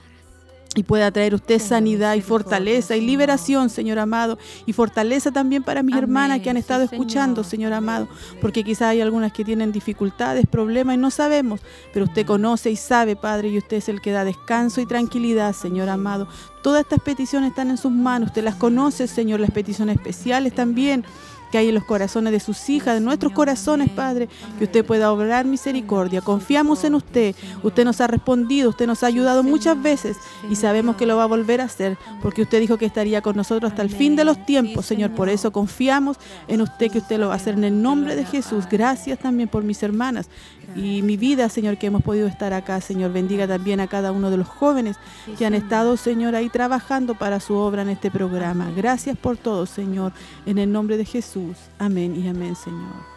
Y pueda traer usted sanidad y fortaleza y liberación, Señor amado. Y fortaleza también para mis Amén, hermanas que han sí, estado escuchando, Señor. Señor amado. Porque quizás hay algunas que tienen dificultades, problemas y no sabemos. Pero usted conoce y sabe, Padre, y usted es el que da descanso y tranquilidad, Señor amado. Todas estas peticiones están en sus manos. Usted las conoce, Señor, las peticiones especiales también que hay en los corazones de sus hijas, de nuestros corazones. Padre, que usted pueda obrar misericordia. Confiamos en usted. Usted nos ha respondido, usted nos ha ayudado muchas veces y sabemos que lo va a volver a hacer porque usted dijo que estaría con nosotros hasta el fin de los tiempos, Señor. Por eso confiamos en usted que usted lo va a hacer en el nombre de Jesús. Gracias también por mis hermanas y mi vida, Señor, que hemos podido estar acá, Señor. Bendiga también a cada uno de los jóvenes que han estado, Señor, ahí trabajando para su obra en este programa. Gracias por todo, Señor, en el nombre de Jesús. Amén y amén, Señor.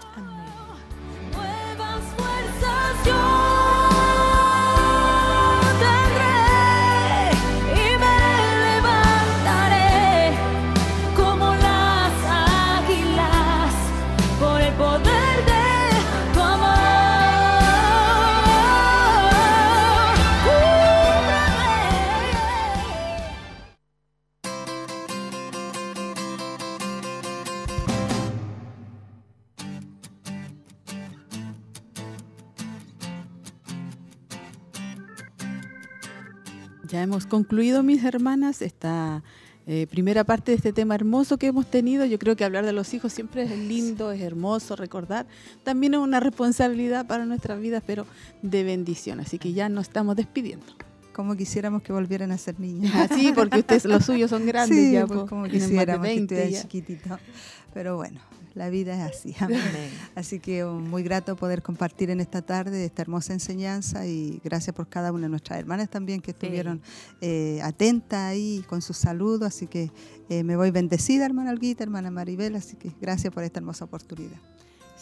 Hemos concluido, mis hermanas, esta eh, primera parte de este tema hermoso que hemos tenido. Yo creo que hablar de los hijos siempre es lindo, es hermoso recordar. También es una responsabilidad para nuestras vidas, pero de bendición. Así que ya nos estamos despidiendo. Como quisiéramos que volvieran a ser niños. Así, porque ustedes los suyos son grandes sí, ya, pues, como quisiéramos que 20 estuvieran ya. chiquititos. Pero bueno, la vida es así. Amén. Así que um, muy grato poder compartir en esta tarde esta hermosa enseñanza y gracias por cada una de nuestras hermanas también que estuvieron eh, atentas ahí con sus saludos. Así que eh, me voy bendecida, hermana Olguita, hermana Maribel. Así que gracias por esta hermosa oportunidad.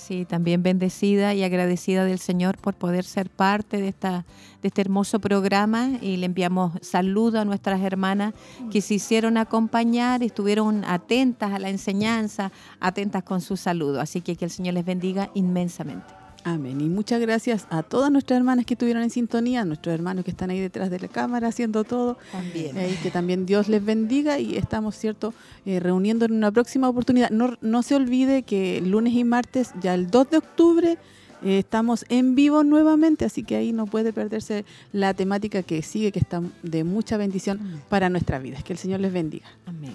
Sí, también bendecida y agradecida del Señor por poder ser parte de, esta, de este hermoso programa y le enviamos saludo a nuestras hermanas que se hicieron acompañar, estuvieron atentas a la enseñanza, atentas con su saludo. Así que que el Señor les bendiga inmensamente. Amén. Y muchas gracias a todas nuestras hermanas que estuvieron en sintonía, a nuestros hermanos que están ahí detrás de la cámara haciendo todo. También. Eh, y que también Dios les bendiga y estamos, ¿cierto?, eh, reuniendo en una próxima oportunidad. No, no se olvide que lunes y martes, ya el 2 de octubre, eh, estamos en vivo nuevamente, así que ahí no puede perderse la temática que sigue, que está de mucha bendición para nuestras vidas. Que el Señor les bendiga. Amén.